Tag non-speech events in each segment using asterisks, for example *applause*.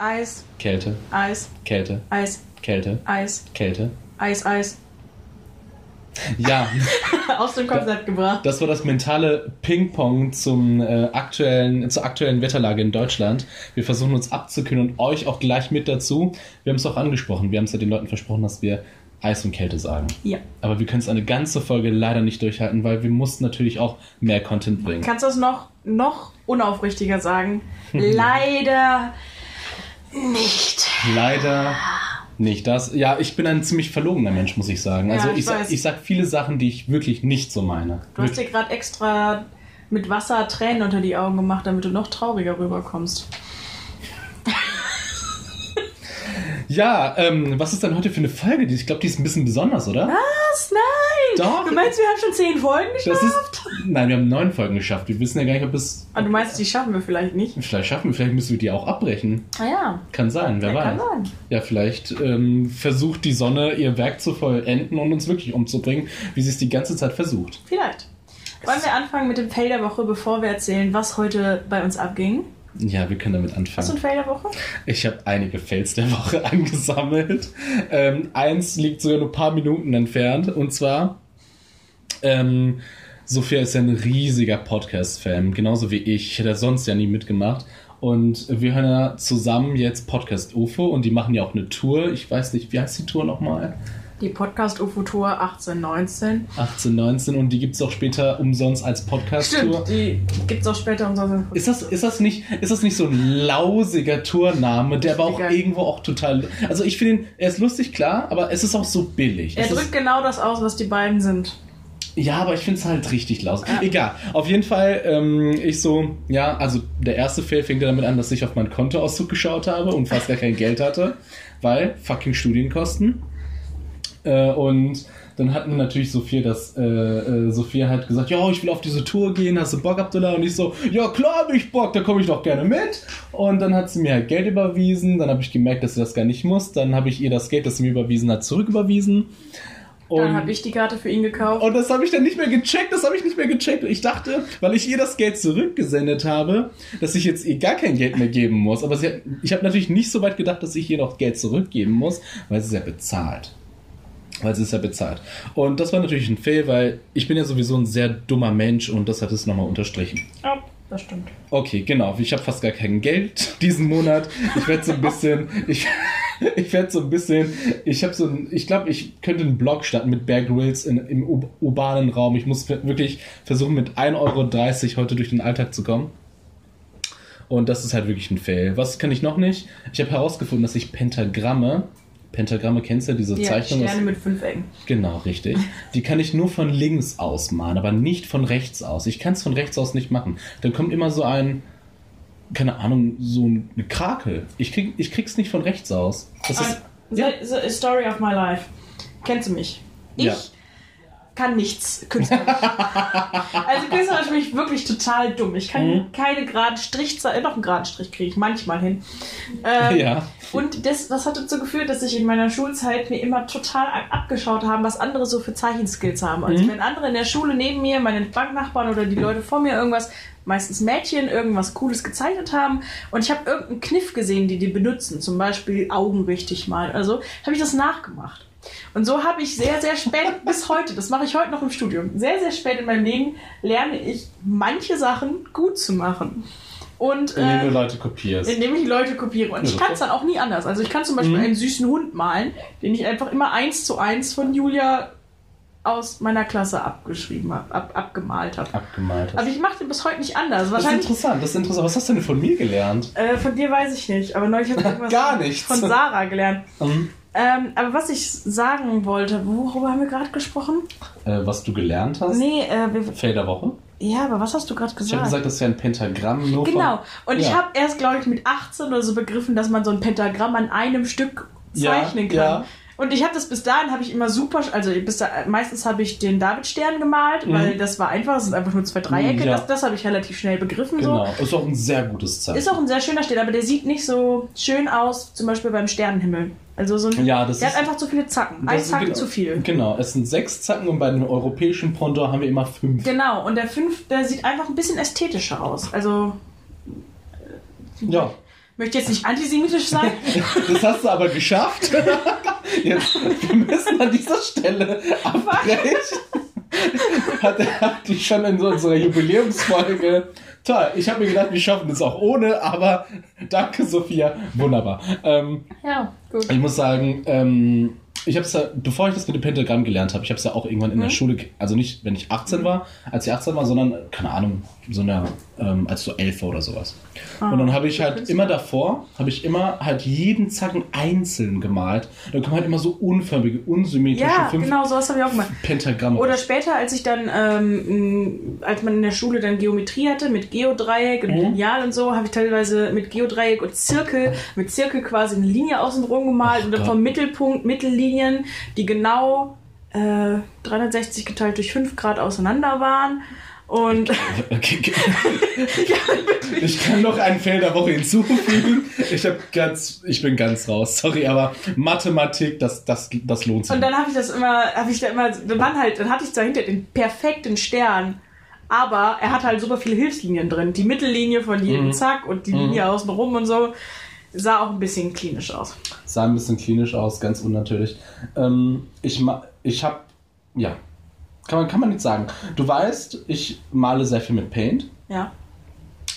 Eis, Kälte, Eis, Kälte, Eis, Kälte, Eis, Kälte. Eis, Eis. Ja, *laughs* Aus dem Konzept gebracht. das war das mentale Ping-Pong zum äh, aktuellen, zur aktuellen Wetterlage in Deutschland. Wir versuchen uns abzukühlen und euch auch gleich mit dazu. Wir haben es auch angesprochen. Wir haben es ja den Leuten versprochen, dass wir Eis und Kälte sagen. Ja. Aber wir können es eine ganze Folge leider nicht durchhalten, weil wir mussten natürlich auch mehr Content bringen. Kannst du es noch, noch unaufrichtiger sagen? *laughs* Leider nicht. Leider nicht das. Ja, ich bin ein ziemlich verlogener Mensch, muss ich sagen. Ja, Also ich ich, weiß. ich sag viele Sachen, die ich wirklich nicht so meine. Du hast dir gerade extra mit Wasser Tränen unter die Augen gemacht, damit du noch trauriger rüberkommst. Ja, ähm, was ist denn heute für eine Folge? Ich glaube, die ist ein bisschen besonders, oder? Was? Nein! Doch. Du meinst, wir haben schon zehn Folgen geschafft? ist. Nein, wir haben neun Folgen geschafft. Wir wissen ja gar nicht, ob es. Ah, du meinst, die schaffen wir vielleicht nicht? Vielleicht schaffen wir, vielleicht müssen wir die auch abbrechen. Ah ja. Kann sein, wer Ja, weiß. kann sein. Ja, vielleicht ähm, versucht die Sonne ihr Werk zu vollenden und uns wirklich umzubringen, wie sie es die ganze Zeit versucht. Vielleicht. Wollen wir anfangen mit dem Fail der Woche, bevor wir erzählen, was heute bei uns abging? Ja, wir können damit Hast du ein anfangen. Fail der Woche? Ich habe einige Fails der Woche *laughs* angesammelt. Ähm, eins liegt sogar nur ein paar Minuten entfernt. Und zwar, ähm, Sophia ist ja ein riesiger Podcast-Fan, genauso wie ich. Ich hätte sonst ja nie mitgemacht. Und wir hören ja zusammen jetzt Podcast UFO und die machen ja auch eine Tour. Ich weiß nicht, wie heißt die Tour nochmal? Die Podcast UFO Tour 1819. 18, 19 und die gibt es auch später umsonst als Podcast-Tour. Stimmt, die gibt es auch später umsonst. Ist das, ist, das nicht, ist das nicht so ein lausiger Tourname, der aber auch irgendwo auch total. Also ich finde ihn, er ist lustig, klar, aber es ist auch so billig. Er Es drückt ist, genau das aus, was die beiden sind. Ja, aber ich finde es halt richtig lausig. Ja. Egal. Auf jeden Fall, ähm, ich so, ja, also der erste Fail fängt ja damit an, dass ich auf meinen Kontoauszug geschaut habe und fast gar kein *laughs* Geld hatte, weil fucking Studienkosten. Äh, und dann hatten natürlich Sophia das, äh, äh, Sophia hat gesagt, ja, ich will auf diese Tour gehen, hast du Bock, Abdullah? Und ich so, ja klar hab ich Bock, da komme ich doch gerne mit. Und dann hat sie mir halt Geld überwiesen, dann habe ich gemerkt, dass sie das gar nicht muss, dann habe ich ihr das Geld, das sie mir überwiesen hat, zurücküberwiesen. Und, Dann habe ich die Karte für ihn gekauft. und das habe ich dann nicht mehr gecheckt, das habe ich nicht mehr gecheckt. Ich dachte, weil ich ihr das Geld zurückgesendet habe, dass ich jetzt ihr gar kein Geld mehr geben muss. Aber sie hat, ich habe natürlich nicht so weit gedacht, dass ich ihr noch Geld zurückgeben muss, weil sie es ja bezahlt. Weil sie es ja bezahlt. Und das war natürlich ein Fail, weil ich bin ja sowieso ein sehr dummer Mensch und das hat es nochmal unterstrichen. Ja, das stimmt. Okay, genau. Ich habe fast gar kein Geld diesen Monat. Ich werde so ein bisschen, ich, *laughs* ich werde so ein bisschen, ich habe so ein, ich glaube, ich könnte einen Blog starten mit Bear Grylls in, im ur- urbanen Raum. Ich muss wirklich versuchen, mit 1,30 Euro heute durch den Alltag zu kommen. Und das ist halt wirklich ein Fail. Was kann ich noch nicht? Ich habe herausgefunden, dass ich Pentagramme, Pentagramme kennst du ja, diese Ja, Zeichnung? aus- Sterne mit fünf Ecken. Genau, richtig. *laughs* Die kann ich nur von links aus malen, aber nicht von rechts aus. Ich kann es von rechts aus nicht machen. Dann kommt immer so ein, keine Ahnung, so ein Krakel. Ich, krieg, ich krieg's nicht von rechts aus. Das ist, ja. The, story of my life. Kennst du mich? Ich Ja. kann nichts künstlerisch. *laughs* also künstlerisch bin ich wirklich total dumm. Ich kann Mhm. keine geraden Strich, äh, doch einen geraden Strich kriege ich manchmal hin. Ähm, Ja. Und das, das hat dazu geführt, dass ich in meiner Schulzeit mir immer total ab- abgeschaut haben, was andere so für Zeichenskills haben. Also Mhm. wenn andere in der Schule neben mir, meine Banknachbarn oder die Leute vor mir irgendwas, meistens Mädchen, irgendwas Cooles gezeichnet haben und ich habe irgendeinen Kniff gesehen, die die benutzen, zum Beispiel Augen richtig mal, also habe ich das nachgemacht. Und so habe ich sehr, sehr spät *laughs* bis heute, das mache ich heute noch im Studium, sehr, sehr spät in meinem Leben lerne ich manche Sachen gut zu machen. Und Indem äh, du Leute kopierst. indem ich Leute kopiere. Und Ja, ich kann es dann auch nie anders. Also ich kann zum Beispiel Mhm. einen süßen Hund malen, den ich einfach immer eins zu eins von Julia aus meiner Klasse abgeschrieben habe, ab, abgemalt habe. Abgemalt hast. Aber ich mache den bis heute nicht anders. Das ist interessant, das ist interessant. Was hast du denn von mir gelernt? äh, von dir weiß ich nicht, aber neulich habe ich *laughs* irgendwas Gar von- nichts. von Sarah gelernt. Ähm, Ähm, aber was ich sagen wollte, worüber haben wir gerade gesprochen? äh, was du gelernt hast? Nee, äh, wir, Fail der Woche? ja, aber was hast du gerade Ich gesagt? habe gesagt, das wäre ein Pentagramm nur Genau. Und ich Ja. habe erst, glaube ich, mit 18 oder so begriffen, dass man so ein Pentagramm an einem Stück Ja, zeichnen kann. ja. Und ich habe das bis dahin habe ich immer super, also bis da, meistens habe ich den Davidstern gemalt, weil das war einfach, es sind einfach nur zwei Dreiecke. Mhm, ja. Das, das habe ich relativ schnell begriffen. von. So. Genau. Ist auch ein sehr gutes Zeichen. Ist auch ein sehr schöner Stern, aber der sieht nicht so schön aus, zum Beispiel beim Sternenhimmel. Also so ein, Ja, das der ist- hat einfach zu viele Zacken. Ein Zacken genau- zu viel. Genau, es sind sechs Zacken und bei dem europäischen Pendant haben wir immer fünf. Genau, und der fünf, der sieht einfach ein bisschen ästhetischer aus. Also Ja, möchte jetzt nicht antisemitisch sein. *laughs* Das hast du aber geschafft. *laughs* Jetzt, wir müssen an dieser Stelle abbrechen. Hat er die schon in so unserer Jubiläumsfolge. Toll, ich habe mir gedacht, wir schaffen das auch ohne, aber danke, Sophia. Wunderbar. Ähm, ja, gut. ich muss sagen, ähm, ich habe es ja, bevor ich das mit dem Pentagramm gelernt habe, ich habe es ja auch irgendwann in der Mhm. Schule, also nicht, wenn ich 18 war, als ich 18 war, sondern, keine Ahnung, so eine, ähm, als so 11 war oder sowas. Ah, und dann habe ich halt immer davor, habe ich immer halt jeden Zacken einzeln gemalt. Da kommen halt immer so unförmige, unsymmetrische Ja, fünf genau, sowas habe ich auch gemacht. Pentagramme. Oder später, als ich dann, ähm, als man in der Schule dann Geometrie hatte, mit Geodreieck und Mhm. Lineal und so, habe ich teilweise mit Geodreieck und Zirkel, mit Zirkel quasi eine Linie außen drum gemalt Ach und dann vom Mittelpunkt Mittellinien, die genau äh, 360 geteilt durch 5 Grad auseinander waren. Und *laughs* Okay, okay. *laughs* ich kann noch einen Fail der Woche hinzufügen. Ich, hab ganz, ich bin ganz raus, sorry, aber Mathematik, das, das, das lohnt sich. Und dann habe ich das immer, habe ich da immer, dann waren halt, dann hatte ich dahinter den perfekten Stern. Aber er hat halt super viele Hilfslinien drin. Die Mittellinie von jedem Mhm. Zack und die Mhm. Linie außen rum und so. Sah auch ein bisschen klinisch aus. sah ein bisschen klinisch aus, ganz unnatürlich. Ähm, ich ich habe, ja, kann man, kann man nicht sagen. Du weißt, ich male sehr viel mit Paint. Ja,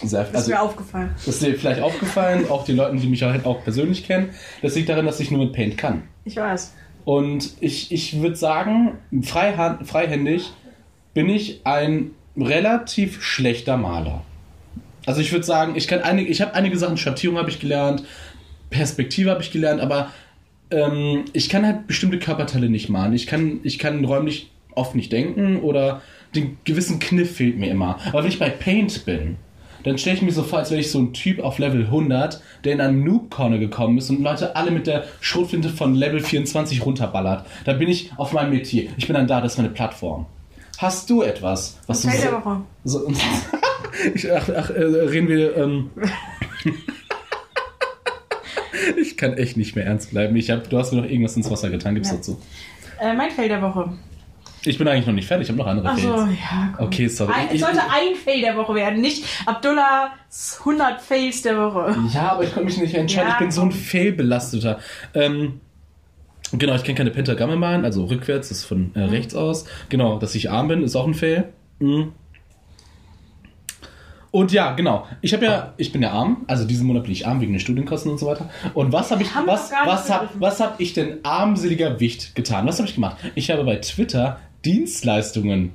Sehr, das ist also, mir aufgefallen. das ist dir vielleicht aufgefallen, auch die Leuten, die mich halt auch persönlich kennen. Das liegt daran, dass ich nur mit Paint kann. Ich weiß. Und ich, ich würde sagen, freihand, freihändig bin ich ein relativ schlechter Maler. Also ich würde sagen, ich kann einige, ich habe einige Sachen, Schattierung habe ich gelernt, Perspektive habe ich gelernt, aber ähm, ich kann halt bestimmte Körperteile nicht malen. Ich kann, ich kann räumlich oft nicht denken oder den gewissen Kniff fehlt mir immer. Aber wenn ich bei Paint bin, dann stelle ich mir so vor, als wäre ich so ein Typ auf Level 100, der in einen Noob-Corner gekommen ist und Leute alle mit der Schrotflinte von Level 24 runterballert. Da bin ich auf meinem Metier. Ich bin dann da, das ist meine Plattform. Hast du etwas, was du so, so *laughs* ich, ach, ach, äh, reden wir. Ähm, *laughs* ich kann echt nicht mehr ernst bleiben. Ich hab, du hast mir noch irgendwas ins Wasser getan. Gib's Ja. dazu? Äh, mein Fail der Woche. Ich bin eigentlich noch nicht fertig. Ich habe noch andere Fails. ja. Komm. Okay, sorry. Ein, es sollte ein Fail der Woche werden, nicht Abdullahs 100 Fails der Woche. Ja, aber ich konnte mich nicht entscheiden. Ja, ich bin so ein. Fail-belasteter. Ähm, genau, ich kann keine Pentagramme malen, also rückwärts, das ist von äh, rechts aus. Genau, dass ich arm bin, ist auch ein Fail. Mhm. Und ja, genau. Ich habe ja, ich bin ja arm, also diesen Monat bin ich arm wegen den Studienkosten und so weiter. Und was habe ich, was, was habe begriffen. was hab ich denn armseliger Wicht getan? Was habe ich gemacht? Ich habe bei Twitter Dienstleistungen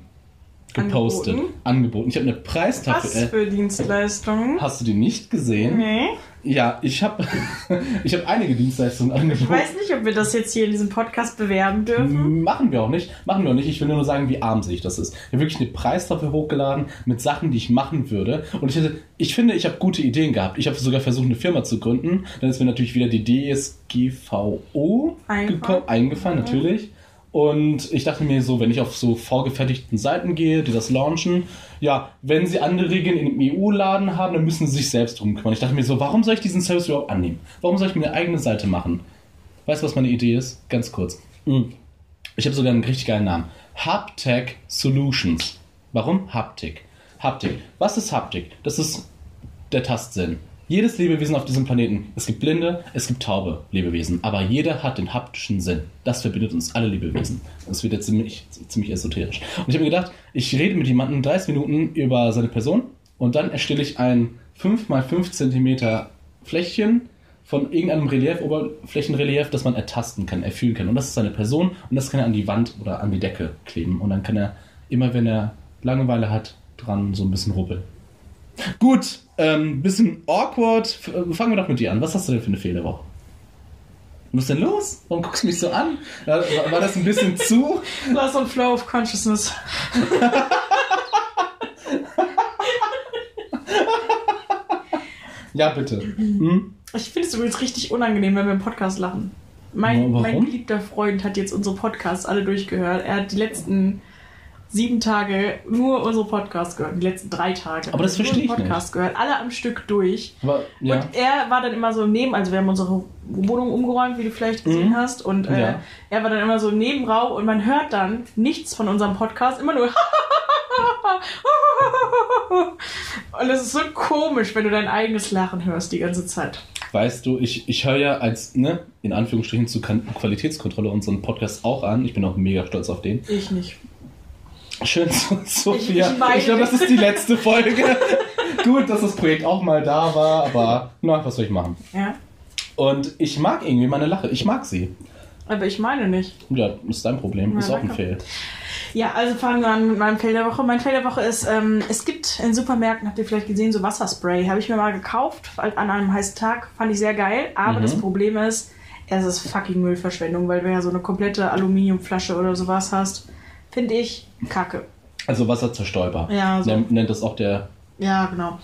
gepostet, Angeboten? angeboten. Ich habe eine Preistafel. Was Äh, für Dienstleistungen? hast du die nicht gesehen? Nee. Ja, ich habe *laughs* ich hab einige Dienstleistungen Ich angeboten. weiß nicht, ob wir das jetzt hier in diesem Podcast bewerben dürfen. Machen wir auch nicht. Machen wir auch nicht. Ich will nur sagen, wie armselig das ist. Ich habe wirklich eine Preistafel hochgeladen mit Sachen, die ich machen würde. Und ich, hätte, ich finde, ich habe gute Ideen gehabt. Ich habe sogar versucht, eine Firma zu gründen. Dann ist mir natürlich wieder die DSGVO Eingefallen. eingefallen, Mhm. natürlich. Und ich dachte mir so, wenn ich auf so vorgefertigten Seiten gehe, die das launchen, ja, wenn sie andere Regeln im EU-Laden haben, dann müssen sie sich selbst drum kümmern. Ich dachte mir so, warum soll ich diesen Service überhaupt annehmen? Warum soll ich mir eine eigene Seite machen? Weißt du, was meine Idee ist? Ganz kurz. Mm. Ich habe sogar einen richtig geilen Namen. Haptech Solutions. Warum Haptik? Haptik. Was ist Haptik? Das ist der Tastsinn. Jedes Lebewesen auf diesem Planeten, es gibt blinde, es gibt taube Lebewesen, aber jeder hat den haptischen Sinn. Das verbindet uns alle Lebewesen. Das wird jetzt ziemlich, ziemlich esoterisch. Und ich habe mir gedacht, ich rede mit jemandem 30 Minuten über seine Person und dann erstelle ich ein 5 x 5 cm Fläschchen von irgendeinem Relief, Oberflächenrelief, das man ertasten kann, erfühlen kann. Und das ist seine Person und das kann er an die Wand oder an die Decke kleben. Und dann kann er immer, wenn er Langeweile hat, dran so ein bisschen rubbeln. Gut, ähm, bisschen awkward. Äh, Fangen wir doch mit dir an. Was hast du denn für eine Fehlerwoche? Was ist denn los? Warum guckst du mich so an? War, war- war das ein bisschen *laughs* zu? Hast so ein Flow of Consciousness. *laughs* Ja, bitte. Hm? Ich finde es übrigens richtig unangenehm, wenn wir im Podcast lachen. Mein, mein geliebter Freund hat jetzt unsere Podcasts alle durchgehört. Er hat die letzten sieben Tage nur unsere Podcasts gehört. Die letzten drei Tage. Aber das Nur verstehe ich unsere Podcasts gehört. Alle am Stück durch. Aber, ja. Und er war dann immer so neben, also wir haben unsere Wohnung umgeräumt, wie du vielleicht gesehen Mhm. hast. Und äh, Ja. er war dann immer so im Nebenraum und man hört dann nichts von unserem Podcast, immer nur. *laughs* und es ist so komisch, wenn du dein eigenes Lachen hörst die ganze Zeit. weißt du, ich, ich höre ja als, ne, in Anführungsstrichen zu Qualitätskontrolle unseren Podcast auch an. Ich bin auch mega stolz auf den. Ich nicht. Schön, so- Sophia. Ich- Ich, ich glaube, das ist die letzte Folge. *laughs* Gut, dass das Projekt auch mal da war, aber na, was soll ich machen? Ja. Und ich mag irgendwie meine Lache. Ich mag sie. Aber ich meine nicht. Ja, ist dein Problem. Ja, ist auch ein. Fail. Ja, also fangen wir an mit meinem Fail der Woche. Mein Fail der Woche ist, ähm, es gibt in Supermärkten, habt ihr vielleicht gesehen, so Wasserspray. Habe ich mir mal gekauft an einem heißen Tag. Fand ich sehr geil. Aber Mhm. das Problem ist, es ist fucking Müllverschwendung, weil du ja so eine komplette Aluminiumflasche oder sowas hast. Finde ich kacke. Also Wasserzerstäuber. Ja, so. Nennt- Nennt das auch der. Ja, genau.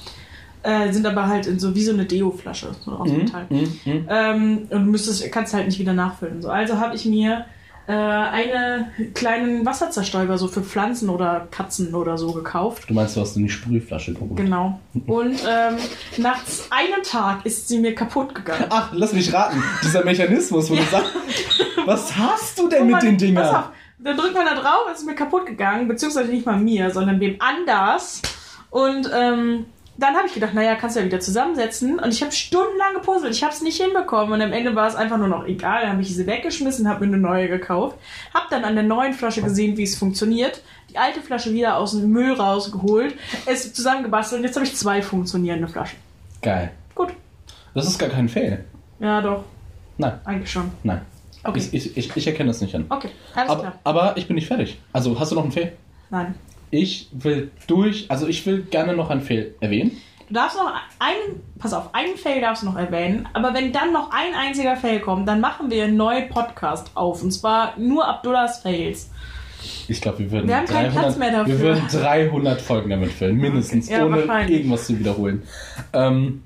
Äh, sind aber halt in so wie so eine Deo-Flasche, so aus Mhm, Metall. mhm, mhm. Ähm, und müsstest, kannst halt nicht wieder nachfüllen. So. Also habe ich mir äh, eine kleinen Wasserzerstäuber so für Pflanzen oder Katzen oder so gekauft. Du meinst, du hast in die Sprühflasche geholt. Genau. Und ähm, nach einem Tag ist sie mir kaputt gegangen. Ach, lass mich raten. Dieser Mechanismus, wo du *laughs* sagst, was hast du denn Und mit man- den Dingern? Dann drückt man da drauf, ist mir kaputt gegangen, beziehungsweise nicht mal mir, sondern wem anders. Und ähm, dann habe ich gedacht, naja, kannst du ja wieder zusammensetzen. Und ich habe stundenlang gepuzzelt, ich habe es nicht hinbekommen. Und am Ende war es einfach nur noch egal. Dann habe ich sie weggeschmissen, habe mir eine neue gekauft. Habe dann an der neuen Flasche gesehen, wie es funktioniert. Die alte Flasche wieder aus dem Müll rausgeholt, es zusammengebastelt. Und jetzt habe ich zwei funktionierende Flaschen. Geil. Gut. Das ist gar kein Fail. Ja, doch. Nein, Eigentlich schon. nein. Okay. Ich, ich, ich, ich erkenne das nicht an. Okay, alles Aber, klar. aber ich bin nicht fertig. Also, hast du noch einen Fail? Nein. Ich will durch, also ich will gerne noch einen Fail erwähnen. Du darfst noch einen, pass auf, einen Fail darfst du noch erwähnen, aber wenn dann noch ein einziger Fail kommt, dann machen wir einen neuen Podcast auf. Und zwar nur Abdullahs Fails. Ich glaube, wir würden Wir haben keinen Platz mehr dafür. Wir würden 300 Folgen damit füllen, mindestens, Ja, ohne irgendwas zu wiederholen. Ähm,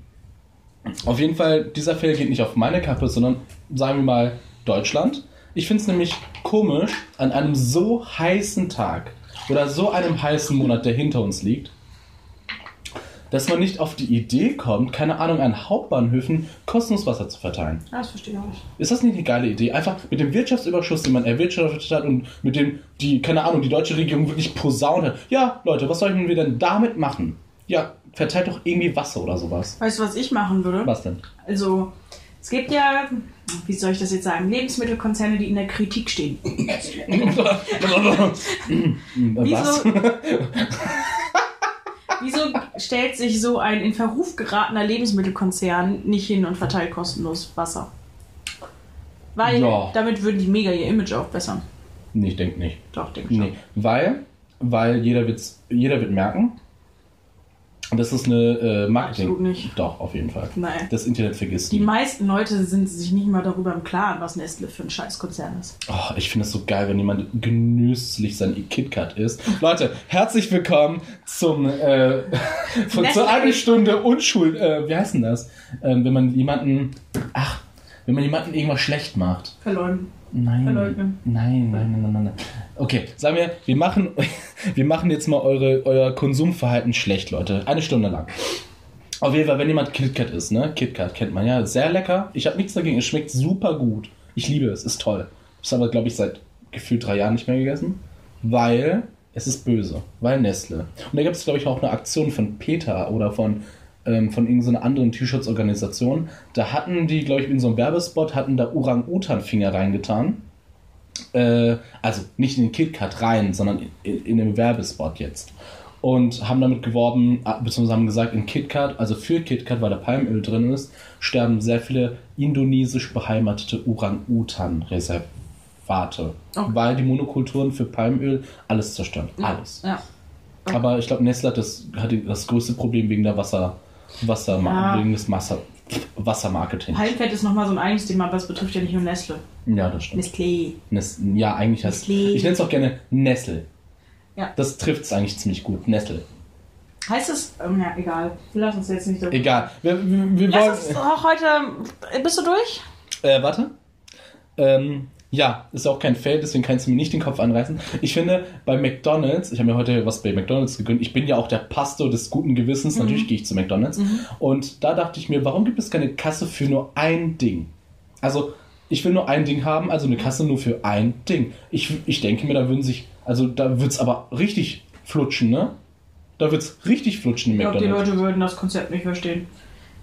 auf jeden Fall, dieser Fail geht nicht auf meine Kappe, sondern sagen wir mal Deutschland. Ich finde es nämlich komisch, an einem so heißen Tag oder so einem heißen Monat, der hinter uns liegt, dass man nicht auf die Idee kommt, keine Ahnung, an Hauptbahnhöfen kostenlos Wasser zu verteilen. Ja, das verstehe ich auch nicht. Ist das nicht eine geile Idee? Einfach mit dem Wirtschaftsüberschuss, den man erwirtschaftet hat und mit dem, die, keine Ahnung, die deutsche Regierung wirklich posaunt hat. Ja, Leute, was sollten wir denn damit machen? Ja, verteilt doch irgendwie Wasser oder sowas. Weißt du, was ich machen würde? Was denn? Also, es gibt ja, wie soll ich das jetzt sagen, Lebensmittelkonzerne, die in der Kritik stehen. *laughs* *laughs* was? *laughs* Wieso stellt sich so ein in Verruf geratener Lebensmittelkonzern nicht hin und verteilt kostenlos Wasser? Weil Ja. damit würden die mega ihr Image aufbessern. Nee, ich denke nicht. Doch, denke ich Nee, weil, weil jeder, wird's, jeder wird merken, das ist eine äh, Marketing. Absolut nicht. Doch, auf jeden Fall. Nein. Das Internet vergisst Die meisten Leute sind sich nicht mal darüber im Klaren, was Nestle für ein Scheißkonzern ist. Oh, ich finde es so geil, wenn jemand genüsslich sein KitKat isst. Leute, herzlich willkommen zum äh, *laughs* von, zu Nestle- einer Stunde Unschuld. Äh, wie heißt denn das? Ähm, wenn man jemanden, ach, wenn man jemanden irgendwas schlecht macht. Verleumden. Nein. Verleugnen. Nein, nein, nein, nein, nein. Okay, sagen wir, wir machen, *laughs* wir machen jetzt mal eure, euer Konsumverhalten schlecht, Leute. Eine Stunde lang. Auf jeden Fall, wenn jemand KitKat isst, ne? KitKat kennt man ja, sehr lecker. Ich habe nichts dagegen, es schmeckt super gut. Ich liebe es, ist toll. Ich habe aber, glaube ich, seit gefühlt drei Jahren nicht mehr gegessen, weil es ist böse, weil Nestle. Und da gibt es, glaube ich, auch eine Aktion von PETA oder von, ähm, von irgendeiner anderen Tierschutzorganisation. Da hatten die, glaube ich, in so einem Werbespot, hatten da Orang-Utan-Finger reingetan. Äh, also nicht in den KitKat rein, sondern in, in den Werbespot jetzt. Und haben damit geworben, äh, beziehungsweise haben gesagt, in KitKat, also für KitKat, weil da Palmöl drin ist, sterben sehr viele indonesisch beheimatete Orang-Utan-Reservate. Okay. Weil die Monokulturen für Palmöl alles zerstören. Alles. Ja. Aber ich glaube, Nestle hat das, hat das größte Problem wegen der Wasser, Wasser, Ja. wegen des Wasser, Wassermarketing. Palmfett ist nochmal so ein eigenes Thema, aber es betrifft ja nicht nur Nestle. Ja, das stimmt. Nestlé. Nes ja, eigentlich heißt Nestlé. Ich nenne es auch gerne Nessel. Ja. Das trifft es eigentlich ziemlich gut. Nessel. Heißt es, ähm, ja, egal. Wir lassen uns jetzt nicht darüber. Egal. Wir, wir, wir Lass uns auch heute. Bist du durch? Äh, warte. Ähm, ja, ist auch kein Fail, deswegen kannst du mir nicht den Kopf anreißen. Ich finde, bei McDonalds, ich habe mir heute was bei McDonalds gegönnt. Ich bin ja auch der Pastor des guten Gewissens. Mhm. Natürlich gehe ich zu McDonalds. Und da dachte ich mir, warum gibt es keine Kasse für nur ein Ding? Also, ich will nur ein Ding haben, also eine Kasse nur für ein Ding. Ich, ich denke mir, da würden sich, also da wird es aber richtig flutschen, ne? Da wird es richtig flutschen Ich im glaube, die McDonalds. Leute würden das Konzept nicht verstehen.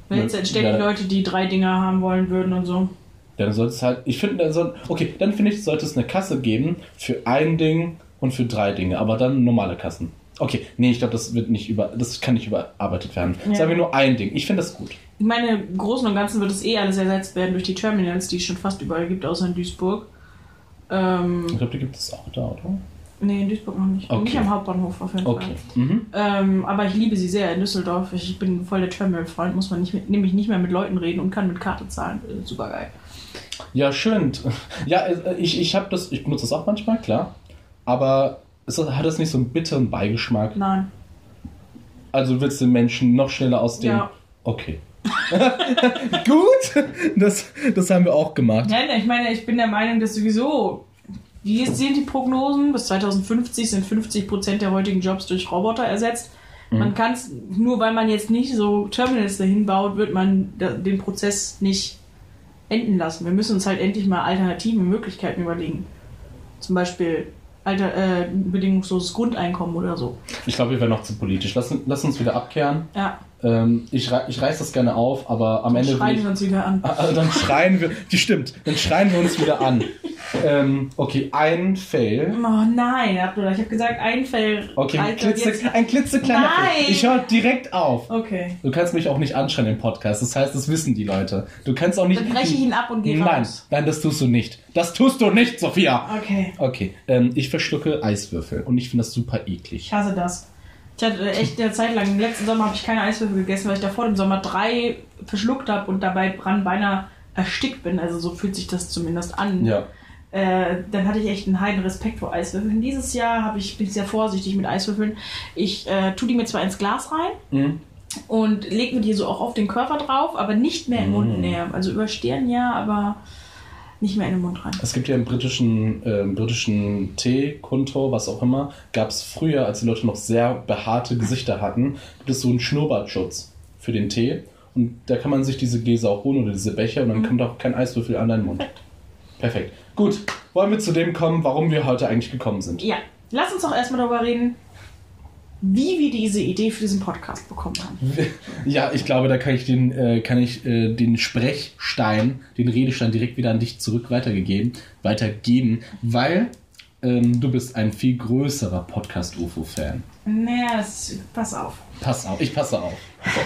Weil jetzt Ja, ständig ja. Leute, die drei Dinger haben wollen würden und so. Dann sollte es halt, ich finde, dann soll, okay, dann finde ich, sollte es eine Kasse geben für ein Ding und für drei Dinge, aber dann normale Kassen. Okay, nee, ich glaube, das wird nicht über, das kann nicht überarbeitet werden. Ja. Sagen wir nur ein Ding. Ich finde das gut. Ich meine, im Großen und Ganzen wird es eh alles ersetzt werden durch die Terminals, die es schon fast überall gibt, außer in Duisburg. Ähm, Ich glaube, die gibt es auch da, oder? nee, in Duisburg noch nicht. Okay. Nicht am Hauptbahnhof auf jeden Okay. Fall. Mhm. Ähm, aber ich liebe sie sehr in Düsseldorf. Ich bin voll der Terminal-Freund, muss man nicht mit, nämlich nicht mehr mit Leuten reden und kann mit Karte zahlen. Äh, Super geil. Ja, schön. Ja, äh, ich, ich habe das, ich benutze das auch manchmal, klar. Aber es hat das nicht so einen bitteren Beigeschmack? Nein. Also willst du Menschen noch schneller aus dem. Ja. Okay. *laughs* Gut, das, das haben wir auch gemacht. Nein, ich meine, ich bin der Meinung, dass sowieso, wie sind die Prognosen? Bis 2050 sind 50% der heutigen Jobs durch Roboter ersetzt. Mhm. Man kann es, nur weil man jetzt nicht so Terminals dahin baut, wird man den Prozess nicht enden lassen. Wir müssen uns halt endlich mal alternative Möglichkeiten überlegen. Zum Beispiel alter, äh, bedingungsloses Grundeinkommen oder so. Ich glaube, wir werden noch zu politisch. Lass, lass uns wieder abkehren. Ja, Ähm, ich, ich reiß das gerne auf, aber am Ende. will schreien wir uns wieder an. Ah, dann schreien wir. Die stimmt. Dann schreien wir uns wieder an. ähm, okay, ein Fail. Oh nein, Abdullah, ich habe gesagt, ein Fail. Okay, ein, Alter, klitze, jetzt- ein klitzekleiner Fail. Nein! Ich höre direkt auf. Okay. Du kannst mich auch nicht anschreien im Podcast. Das heißt, das wissen die Leute. Du kannst auch nicht. Dann breche ich ihn ab und gehe Nein, raus. nein, das tust du nicht. Das tust du nicht, Sophia. Okay. Okay, ähm, ich verschlucke Eiswürfel und ich finde das super eklig. Ich hasse das. Ich hatte echt eine Zeit lang, im letzten Sommer habe ich keine Eiswürfel gegessen, weil ich da vor dem Sommer drei verschluckt habe und dabei dran beinahe erstickt bin. Also so fühlt sich das zumindest an. Ja. Äh, dann hatte ich echt einen heiden Respekt vor Eiswürfeln. Dieses Jahr habe ich, bin ich sehr vorsichtig mit Eiswürfeln. Ich äh, tue die mir zwar ins Glas rein Mhm. und lege mir die so auch auf den Körper drauf, aber nicht mehr im Mund Mm. näher. Also über Stirn ja, aber nicht mehr in den Mund rein. Es gibt ja im britischen, äh, im britischen Tee, Kunto, was auch immer, gab es früher, als die Leute noch sehr behaarte Gesichter hatten, gibt es so einen Schnurrbartschutz für den Tee. Und da kann man sich diese Gläser auch holen oder diese Becher und dann kommt auch kein Eiswürfel an deinen Mund. Perfekt. Gut, wollen wir zu dem kommen, warum wir heute eigentlich gekommen sind. Ja, lass uns doch erstmal darüber reden, wie wir diese Idee für diesen Podcast bekommen haben. *laughs* Ja, ich glaube, da kann ich den, äh, kann ich äh, den Sprechstein, den Redestein direkt wieder an dich zurück weitergegeben, weitergeben, weil ähm, du bist ein viel größerer Podcast-UFO-Fan. Naja, das, pass auf. Pass auf, ich passe auf.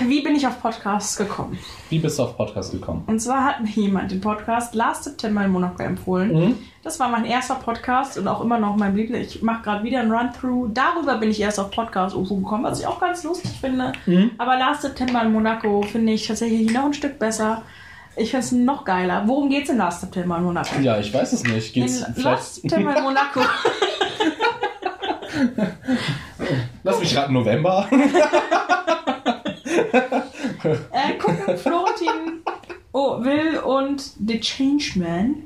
Wie bin ich auf Podcasts gekommen? Wie bist du auf Podcast gekommen? Und zwar hat mir jemand den Podcast Last September in Monaco empfohlen. Mhm. Das war mein erster Podcast und auch immer noch mein Liebling. Ich mache gerade wieder einen Run-Through. Darüber bin ich erst auf Podcast UFO gekommen, was ich auch ganz lustig finde. Mhm. Aber Last September in Monaco finde ich tatsächlich noch ein Stück besser. Ich finde es noch geiler. Worum geht's in Last September in Monaco? Ja, ich weiß es nicht. Geht's in. Last September in Monaco. *laughs* Lass mich raten, November. *laughs* äh, gucken Florentin, oh, Will und The Changeman.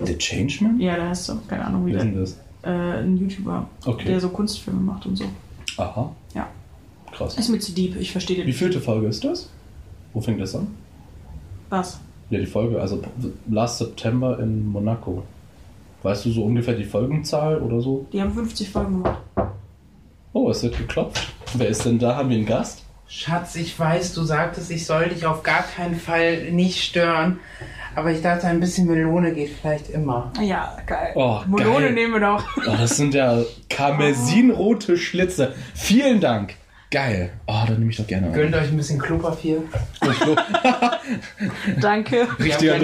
The Changeman? Ja, der heißt so. Keine Ahnung, wie Wer der. ist? Äh, ein YouTuber, Okay. der so Kunstfilme macht und so. Aha. Ja. Krass. Ist mir zu deep, ich verstehe den Wie vielte Folge ist das? Wo fängt das an? Was? Ja, die Folge, also Last September in Monaco. Weißt du so ungefähr die Folgenzahl oder so? Die haben 50 Folgen gemacht. Oh, es wird geklopft. Wer ist denn da? Haben wir einen Gast? Schatz, ich weiß, du sagtest, ich soll dich auf gar keinen Fall nicht stören. Aber ich dachte, ein bisschen Melone geht vielleicht immer. Ja, geil. Oh, Melone geil. nehmen wir doch. Oh, das sind ja *laughs* karmesinrote Schlitze. Vielen Dank. Geil. Oh, dann nehme ich doch gerne Gönnt euch ein bisschen Klopapier. *laughs* Danke. Richtiger,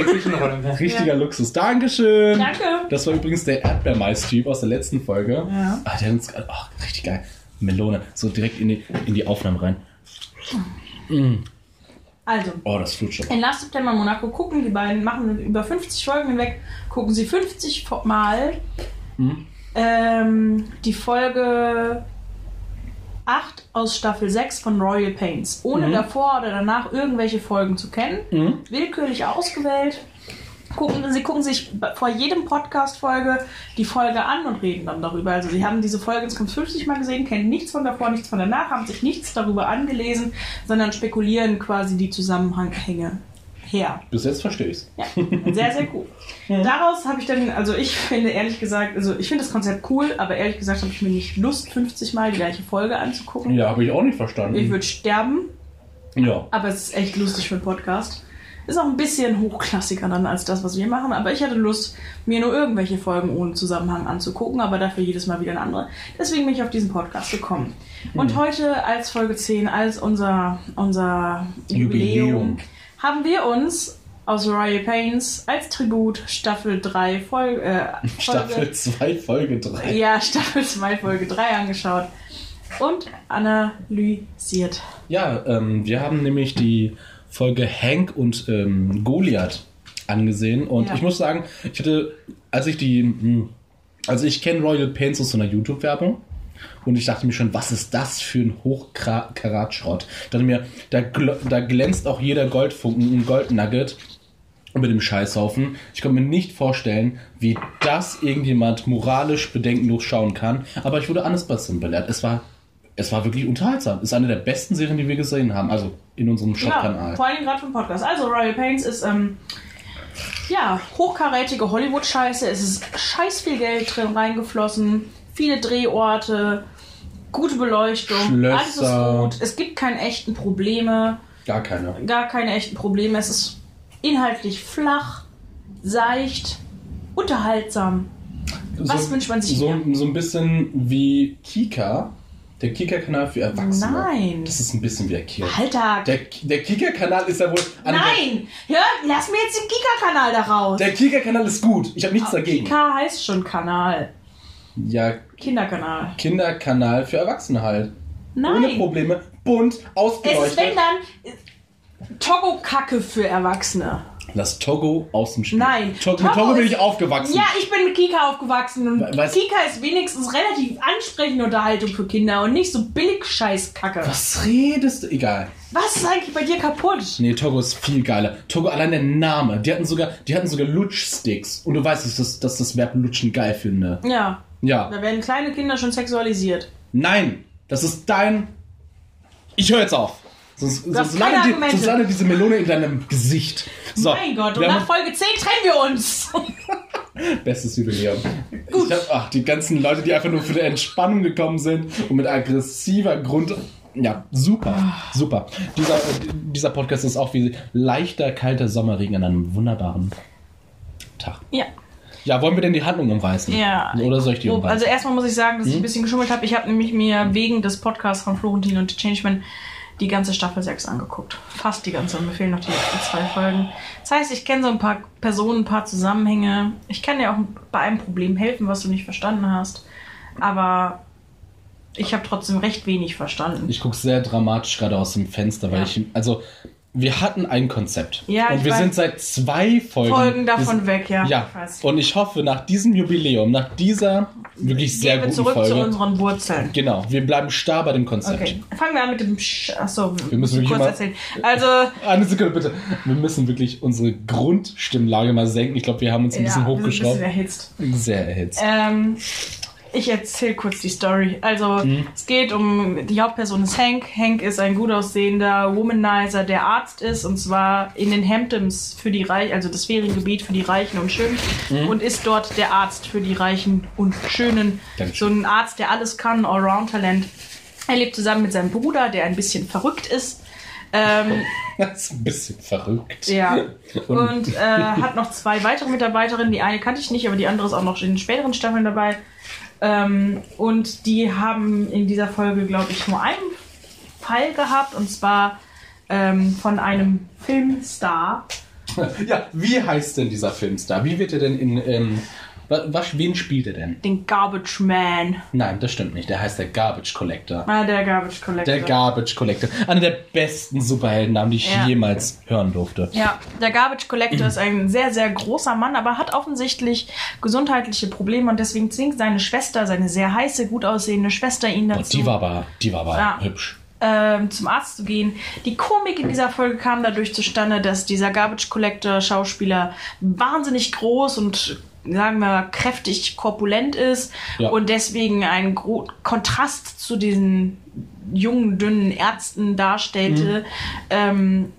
richtiger Luxus. Dankeschön. Danke. Das war übrigens der Erdbeermais-Typ aus der letzten Folge. Ja. Ah, der hat uns gerade. Oh, richtig geil. Melone. So direkt in die, in die Aufnahme rein. Also, Oh, das flutscht schon. in Last September Monaco gucken die beiden, machen über 50 Folgen hinweg, gucken sie 50 Fo- Mal Mhm. ähm, die Folge 8 aus Staffel 6 von Royal Pains, ohne Mhm. davor oder danach irgendwelche Folgen zu kennen. Mhm. willkürlich ausgewählt. Gucken, sie gucken sich vor jedem Podcast-Folge die Folge an und reden dann darüber. Also sie haben diese Folge insgesamt 50 Mal gesehen, kennen nichts von davor, nichts von danach, haben sich nichts darüber angelesen, sondern spekulieren quasi die Zusammenhänge her. Bis jetzt verstehe ich's. Ja, sehr, sehr cool. *laughs* Daraus habe ich dann, also ich finde ehrlich gesagt, also ich finde das Konzept cool, aber ehrlich gesagt habe ich mir nicht Lust, 50 Mal die gleiche Folge anzugucken. Ja, habe ich auch nicht verstanden. Ich würde sterben. Ja. Aber es ist echt lustig für einen Podcast. Ist auch ein bisschen hochklassiger dann als das, was wir machen. Aber ich hatte Lust, mir nur irgendwelche Folgen ohne Zusammenhang anzugucken, aber dafür jedes Mal wieder eine andere. Deswegen bin ich auf diesen Podcast gekommen. Und heute als Folge 10, als unser, unser Jubiläum, Jubiläum. Haben wir uns aus Royal Pains als Tribut Staffel 3 Folge, äh, *laughs* Staffel 2, Folge 3. ja, Staffel 2, Folge 3 angeschaut und analysiert. Ja, ähm, wir haben nämlich die Folge Hank und ähm, Goliath angesehen und Ja. ich muss sagen, ich hatte, als ich die, mh, also ich kenne Royal Pains aus so einer YouTube-Werbung und ich dachte mir schon, was ist das für ein Hochkarat-Schrott? Ich dachte mir, da, gl- da glänzt auch jeder Goldfunken, ein Goldnugget mit dem Scheißhaufen. Ich kann mir nicht vorstellen, wie das irgendjemand moralisch bedenkenlos schauen kann. Aber ich wurde anders Besseren belehrt. Es war, es war wirklich unterhaltsam. Es ist eine der besten Serien, die wir gesehen haben. Also in unserem Ja, Shop-Kanal. vor allem gerade vom Podcast. Also Royal Pains ist ähm, ja hochkarätige Hollywood-Scheiße. Es ist scheiß viel Geld drin reingeflossen, viele Drehorte, gute Beleuchtung, alles ist Schlösser. gut. Es gibt keine echten Probleme, Gar keine. gar keine echten Probleme. Es ist inhaltlich flach, seicht, unterhaltsam. Was wünscht man sich so, mehr? so ein bisschen wie Kika. Der Kika-Kanal für Erwachsene. Nein. Das ist ein bisschen wie der Kika. Alter, Der, der Kika-Kanal ist ja wohl... nein! Hör, lass mir jetzt den Kika-Kanal da raus. Der, der Kika-Kanal ist gut. Ich habe nichts dagegen. Kika heißt schon Kanal. Ja, Kinderkanal. Kinderkanal für Erwachsene halt. Ohne Nein. Probleme. Bunt, Es ist, ausgeleuchtet. wenn dann, Togo-Kacke für Erwachsene. Lass Togo aus dem Spiel. Nein. To mit Togo Togo bin ich aufgewachsen. Ja, ich bin mit Kika aufgewachsen und We- weißt- Kika ist wenigstens relativ ansprechende Unterhaltung für Kinder und nicht so billig Scheiß-Kacke. Was? Was redest du? Egal. ist eigentlich bei dir kaputt? Nee, Togo ist viel geiler. Togo, allein der Name. Die hatten sogar, die hatten sogar Lutschsticks. Und du weißt, dass das, dass das Verb lutschen geil finde. Ja, Ja. da werden kleine Kinder schon sexualisiert. Nein, das ist dein. Ich höre jetzt auf. Sonst, sonst, landet die, sonst landet diese Melone in deinem Gesicht. So, mein Gott, und nach Folge 10 trennen wir uns. *laughs* bestes Jubiläum. Ich hab, ach, die ganzen Leute, die einfach nur für die Entspannung gekommen sind und mit aggressiver Grund. Ja, super, super. Dieser, dieser Podcast ist auch wie leichter, kalter Sommerregen an einem wunderbaren Tag. ja. Ja, wollen wir denn die Handlung umreißen? Ja. Oder soll ich die umreißen? Also erstmal muss ich sagen, dass ich Hm? ein bisschen geschummelt habe. Ich habe nämlich mir wegen des Podcasts von Florentin und The Changeman die ganze Staffel 6 angeguckt. Fast die ganze. Und mir fehlen noch die letzten zwei Folgen. Das heißt, ich kenne so ein paar Personen, ein paar Zusammenhänge. Ich kann dir auch bei einem Problem helfen, was du nicht verstanden hast. Aber ich habe trotzdem recht wenig verstanden. Ich gucke sehr dramatisch gerade aus dem Fenster, weil Ja. ich. Also, wir hatten ein Konzept. Ja, und wir weiß. sind seit zwei Folgen. Folgen davon sind- weg, ja. Ja. Weiß. Und ich hoffe, nach diesem Jubiläum, nach dieser wirklich sehr Gehen wir guten zurück Folge. zu unseren Wurzeln. Genau, wir bleiben starr bei dem Konzept. Okay, fangen wir an mit dem. Sch Achso, Wir müssen wirklich kurz mal- erzählen. Also, Eine Sekunde bitte. Wir müssen wirklich unsere Grundstimmlage mal senken. Ich glaube, wir haben uns ein bisschen ja, wir sind ein bisschen hochgeschraubt. erhitzt. Sehr erhitzt. Ähm, ich erzähle kurz die Story. Also, Mhm. es geht um, die Hauptperson ist Hank. Hank ist ein gut aussehender Womanizer, der Arzt ist, und zwar in den Hamptons für die Reichen, also das Feriengebiet für die Reichen und Schönen, Mhm. und ist dort der Arzt für die Reichen und Schönen. Dankeschön. So ein Arzt, der alles kann, Allround-Talent. Er lebt zusammen mit seinem Bruder, der ein bisschen verrückt ist. Ähm, *laughs* Das ist ein bisschen verrückt. ja. *laughs* Und- äh, hat noch zwei weitere Mitarbeiterinnen. Die eine kannte ich nicht, aber die andere ist auch noch in den späteren Staffeln dabei. Ähm, und die haben in dieser Folge, glaube ich, nur einen Fall gehabt. Und zwar ähm, von einem Filmstar. *laughs* Ja, wie heißt denn dieser Filmstar? Wie wird er denn in. Ähm, wa- was, wen spielt er denn? Den Garbage Man. Nein, das stimmt nicht. Der heißt der Garbage Collector. Ah, der Garbage Collector. Der Garbage Collector. Einer der besten Superheldennamen, die ich Ja. jemals hören durfte. Ja, der Garbage Collector ist ein sehr, sehr großer Mann, aber hat offensichtlich gesundheitliche Probleme und deswegen zwingt seine Schwester, seine sehr heiße, gut aussehende Schwester ihn Boah, dazu. die war aber, die war aber Ja. hübsch. ähm, zum Arzt zu gehen. Die Komik in dieser Folge kam dadurch zustande, dass dieser Garbage Collector Schauspieler wahnsinnig groß und sagen wir kräftig korpulent ist Ja. und deswegen einen gro- Kontrast zu diesen jungen, dünnen Ärzten darstellte. Ähm,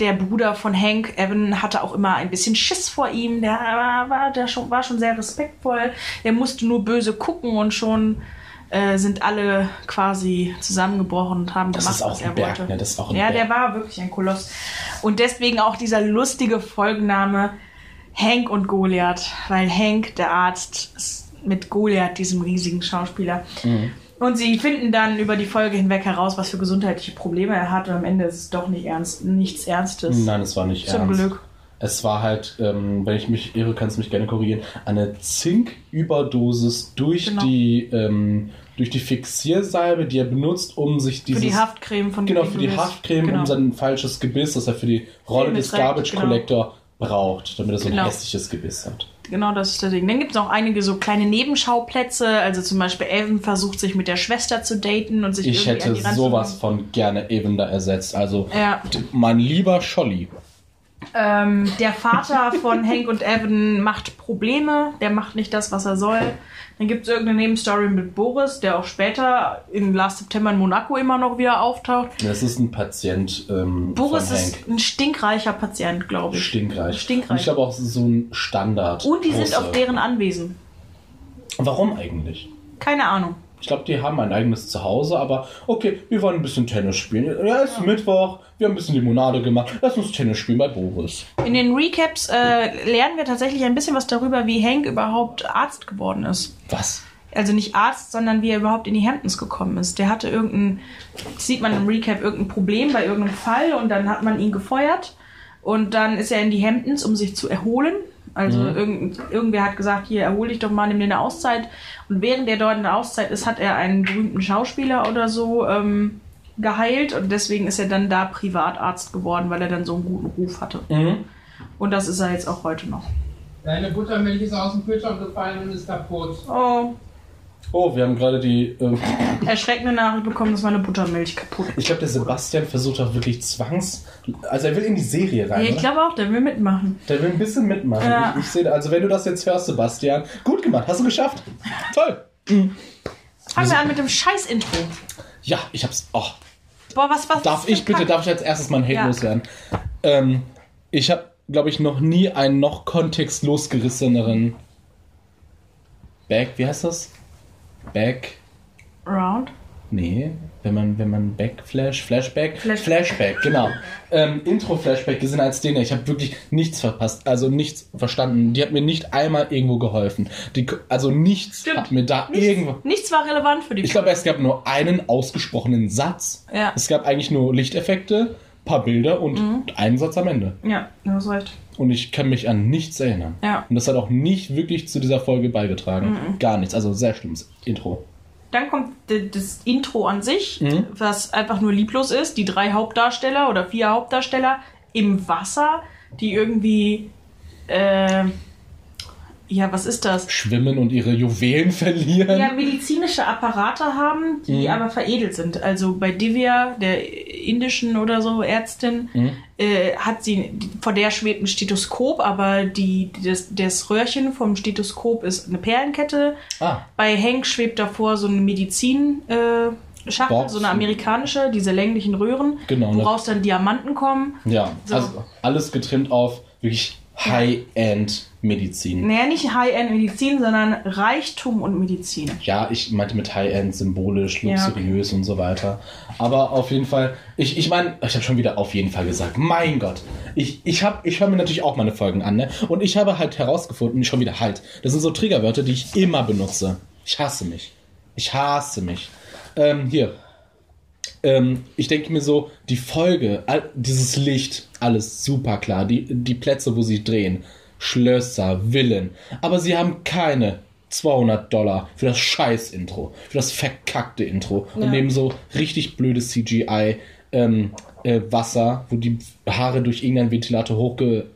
der Bruder von Hank, Evan, hatte auch immer ein bisschen Schiss vor ihm. Der war, war, der schon, war schon sehr respektvoll. Der musste nur böse gucken und schon äh, sind alle quasi zusammengebrochen und haben Das gemacht, ist auch was ein er Berg, wollte. ne? Das ist auch ein ja, Berg. der war wirklich ein Koloss. Und deswegen auch dieser lustige Folgenname Hank und Goliath, weil Hank, der Arzt, ist mit Goliath, diesem riesigen Schauspieler. Mhm. Und sie finden dann über die Folge hinweg heraus, was für gesundheitliche Probleme er hat. Und am Ende ist es doch nicht ernst, nichts Ernstes. Nein, es war nicht Zum ernst. Glück. Es war halt, ähm, wenn ich mich irre, kannst du mich gerne korrigieren, eine Zinküberdosis durch Genau. die ähm, durch die Fixiersalbe, die er benutzt, um sich dieses für die Haftcreme von genau für die. Haftcreme, Genau. um sein falsches Gebiss, das er für die Rolle Filme des Garbage genau. Braucht, damit er so ein Genau. hässliches Gebiss hat. Genau, das ist das Ding. Dann gibt es auch einige so kleine Nebenschauplätze. Also zum Beispiel Evan versucht sich mit der Schwester zu daten und sich Ich irgendwie hätte an die Rand sowas von gerne Evan da ersetzt. Also Ja. mein lieber Scholli. Ähm, der Vater von Hank und Evan macht Probleme. Der macht nicht das, was er soll. Dann gibt es irgendeine Nebenstory mit Boris, der auch später in Last September in Monaco immer noch wieder auftaucht. Das ist ein Patient ähm, Boris ist ein stinkreicher Patient, glaube ich. Stinkreich. Stinkreich. Und ich glaube auch, es ist so ein Standard. Und die sind Große. auf deren Anwesen. Warum eigentlich? Keine Ahnung. Ich glaube, die haben ein eigenes Zuhause, aber okay, wir wollen ein bisschen Tennis spielen. Ja, es ist Mittwoch, wir haben ein bisschen Limonade gemacht. Lass uns Tennis spielen bei Boris. In den Recaps äh, lernen wir tatsächlich ein bisschen was darüber, wie Hank überhaupt Arzt geworden ist. Was? Also nicht Arzt, sondern wie er überhaupt in die Hamptons gekommen ist. Der hatte irgendein, sieht man im Recap, irgendein Problem bei irgendeinem Fall und dann hat man ihn gefeuert. Und dann ist er in die Hamptons, um sich zu erholen. Also Mhm. irgend, irgendwer hat gesagt, hier erhol dich doch mal, nimm dir eine Auszeit. Und während er dort in der Auszeit ist, hat er einen berühmten Schauspieler oder so ähm, geheilt. Und deswegen ist er dann da Privatarzt geworden, weil er dann so einen guten Ruf hatte. Mhm. Und das ist er jetzt auch heute noch. Deine Buttermilch ist aus dem Kühlschrank gefallen und ist kaputt. Oh, Oh, wir haben gerade die. Äh, erschreckende Nachricht bekommen, dass meine Buttermilch kaputt ich glaube, der Sebastian versucht auch wirklich Zwangs. Also, er will in die Serie rein. Ja, ich glaube auch, der will mitmachen. Der will ein bisschen mitmachen. Ja. Ich, ich sehe, also wenn du das jetzt hörst, Sebastian, gut gemacht, hast du geschafft. Toll. Fangen wir an mit dem Scheiß-Intro. Ja, ich hab's. Oh, Boah, was, was? darf ich bitte, Kack? darf ich als erstes mal ein Hate Ja. loswerden? Ähm, ich habe, glaube ich, noch nie einen noch kontextlos gerisseneren Back, wie heißt das? Back. Round? Nee, wenn man, wenn man Backflash, Flashback, Flash- Flashback, genau. Ähm, Intro-Flashback gesehen als den. Ich habe wirklich nichts verpasst, also nichts verstanden. Die hat mir nicht einmal irgendwo geholfen. Die, also nichts Stimmt. hat mir da Nichts, irgendwo. nichts war relevant für die Ich glaube, es gab nur einen ausgesprochenen Satz. Ja. Es gab eigentlich nur Lichteffekte, paar Bilder und Mhm. einen Satz am Ende. Ja, du hast recht. Und ich kann mich an nichts erinnern. Ja. Und das hat auch nicht wirklich zu dieser Folge beigetragen. Gar nichts. Also sehr schlimmes Intro. Dann kommt das Intro an sich, Mhm. was einfach nur lieblos ist. Die drei Hauptdarsteller oder vier Hauptdarsteller im Wasser, die irgendwie. Äh, ja, was ist das? Schwimmen und ihre Juwelen *laughs* verlieren. Ja, medizinische Apparate haben, die Mhm. aber veredelt sind. Also bei Divya, der indischen oder so Ärztin, Mhm. äh, hat sie, vor der schwebt ein Stethoskop, aber die, das, das Röhrchen vom Stethoskop ist eine Perlenkette. Ah, Bei Hank schwebt davor so eine Medizin. Äh, Schachtel, Box. so eine amerikanische, diese länglichen Röhren, Genau, ne? woraus dann Diamanten kommen. ja. So. Also alles getrimmt auf wirklich High-End-Medizin. Naja, nicht High-End-Medizin, sondern Reichtum und Medizin. Ja, ich meinte mit High-End symbolisch, Ja, luxuriös und so weiter. Aber auf jeden Fall, ich, ich meine, ich habe schon wieder auf jeden Fall gesagt, mein Gott. Ich, ich, hab- ich höre mir natürlich auch meine Folgen an, ne? Und ich habe halt herausgefunden, schon wieder halt. Das sind so Triggerwörter, die ich immer benutze. Ich hasse mich. Ich hasse mich. Ähm, hier. Ähm, ich denke mir so, die Folge, all, dieses Licht, alles super klar. Die, die Plätze, wo sie drehen. Schlösser, Villen. Aber sie haben keine 200 Dollar für das Scheiß-Intro. Für das verkackte Intro. Und Ja. nehmen so richtig blödes CGI ähm, äh, Wasser, wo die Haare durch irgendeinen Ventilator hochge...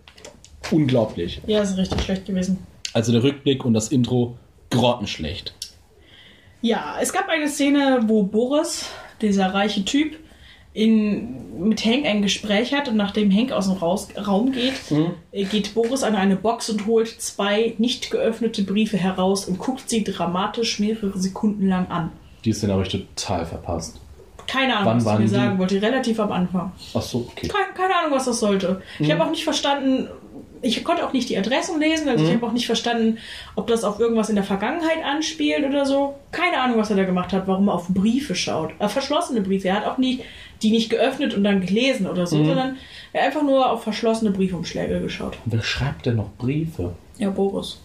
Unglaublich. Ja, ist richtig schlecht gewesen. Also der Rückblick und das Intro grottenschlecht. Ja, es gab eine Szene, wo Boris, dieser reiche Typ, in, mit Hank ein Gespräch hat und nachdem Hank aus dem Raus, Raum geht, Mhm. geht Boris an eine Box und holt zwei nicht geöffnete Briefe heraus und guckt sie dramatisch mehrere Sekunden lang an. Die Szene habe ich total verpasst. Keine Ahnung, Wann was waren mir sagen wollte, relativ am Anfang. Ach so, okay. Keine, keine Ahnung, was das sollte. Ich Mhm. habe auch nicht verstanden, ich konnte auch nicht die Adressen lesen, also ich habe auch nicht verstanden, ob das auf irgendwas in der Vergangenheit anspielt oder so. Keine Ahnung, was er da gemacht hat, warum er auf Briefe schaut. Äh, verschlossene Briefe. Er hat auch nie die nicht geöffnet und dann gelesen oder so, sondern er hat einfach nur auf verschlossene Briefumschläge geschaut. Wer schreibt denn noch Briefe? Ja, Boris.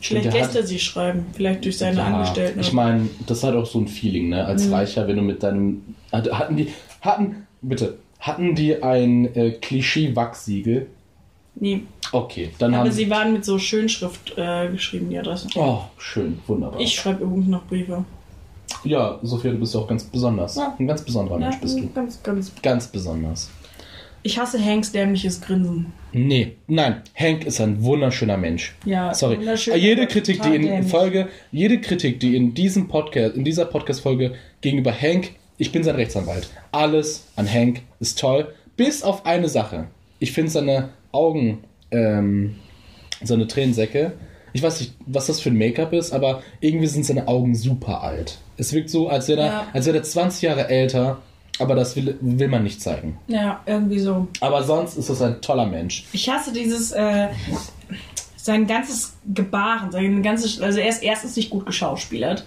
Vielleicht lässt er sie schreiben, vielleicht durch seine Ja, Angestellten. Ich meine, das hat auch so ein Feeling, ne? Mhm. Als Reicher, wenn du mit deinem. hat- Hatten die. Hatten. Bitte. Hatten die ein äh, Klischee-Wachsiegel? nee. Okay, dann Aber haben sie waren mit so Schönschrift äh, geschrieben, die Adresse. Oh, schön, wunderbar. Ich schreibe übrigens noch Briefe. Ja, Sophia, du bist ja auch ganz besonders. Ja. Ein ganz besonderer Mensch bist du. Ganz, ganz. Ganz besonders. Ich hasse Hanks dämliches Grinsen. Nee, nein, Hank ist ein wunderschöner Mensch. Ja, Sorry. wunderschön, Jede Kritik, die in dämlich. Folge, jede Kritik, die in diesem Podcast, in dieser Podcast-Folge gegenüber Hank, ich bin sein Rechtsanwalt. Alles an Hank ist toll. Bis auf eine Sache. Ich finde seine Augen, ähm, seine Tränensäcke. Ich weiß nicht, was das für ein Make-up ist, aber irgendwie sind seine Augen super alt. Es wirkt so, als wäre er, Ja. als wäre er 20 Jahre älter, aber das will, will man nicht zeigen. Ja, irgendwie so. Aber sonst ist das ein toller Mensch. Ich hasse dieses, äh, sein ganzes Gebaren, sein ganzes, also er ist erstens nicht gut geschauspielert.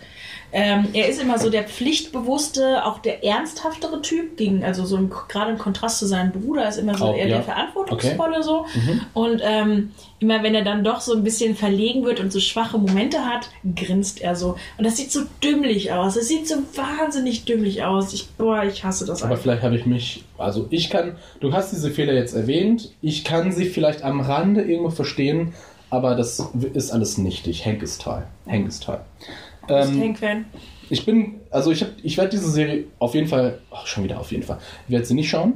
Ähm, er ist immer so der pflichtbewusste, auch der ernsthaftere Typ, gegen, also so im, gerade im Kontrast zu seinem Bruder ist immer so Auch, eher ja. der verantwortungsvolle so. Mhm. Und ähm, immer wenn er dann doch so ein bisschen verlegen wird und so schwache Momente hat, grinst er so. Und das sieht so dümmlich aus. Es sieht so wahnsinnig dümmlich aus. Ich, boah, ich hasse das Aber einfach. vielleicht habe ich mich, also ich kann, du hast diese Fehler jetzt erwähnt, ich kann sie vielleicht am Rande irgendwo verstehen, aber das ist alles nichtig. Hank ist toll. Hank ist toll. Ähm, Hank-Fan. ich bin, also ich, hab, ich werde diese Serie auf jeden Fall, ach, schon wieder auf jeden Fall, ich werde sie nicht schauen.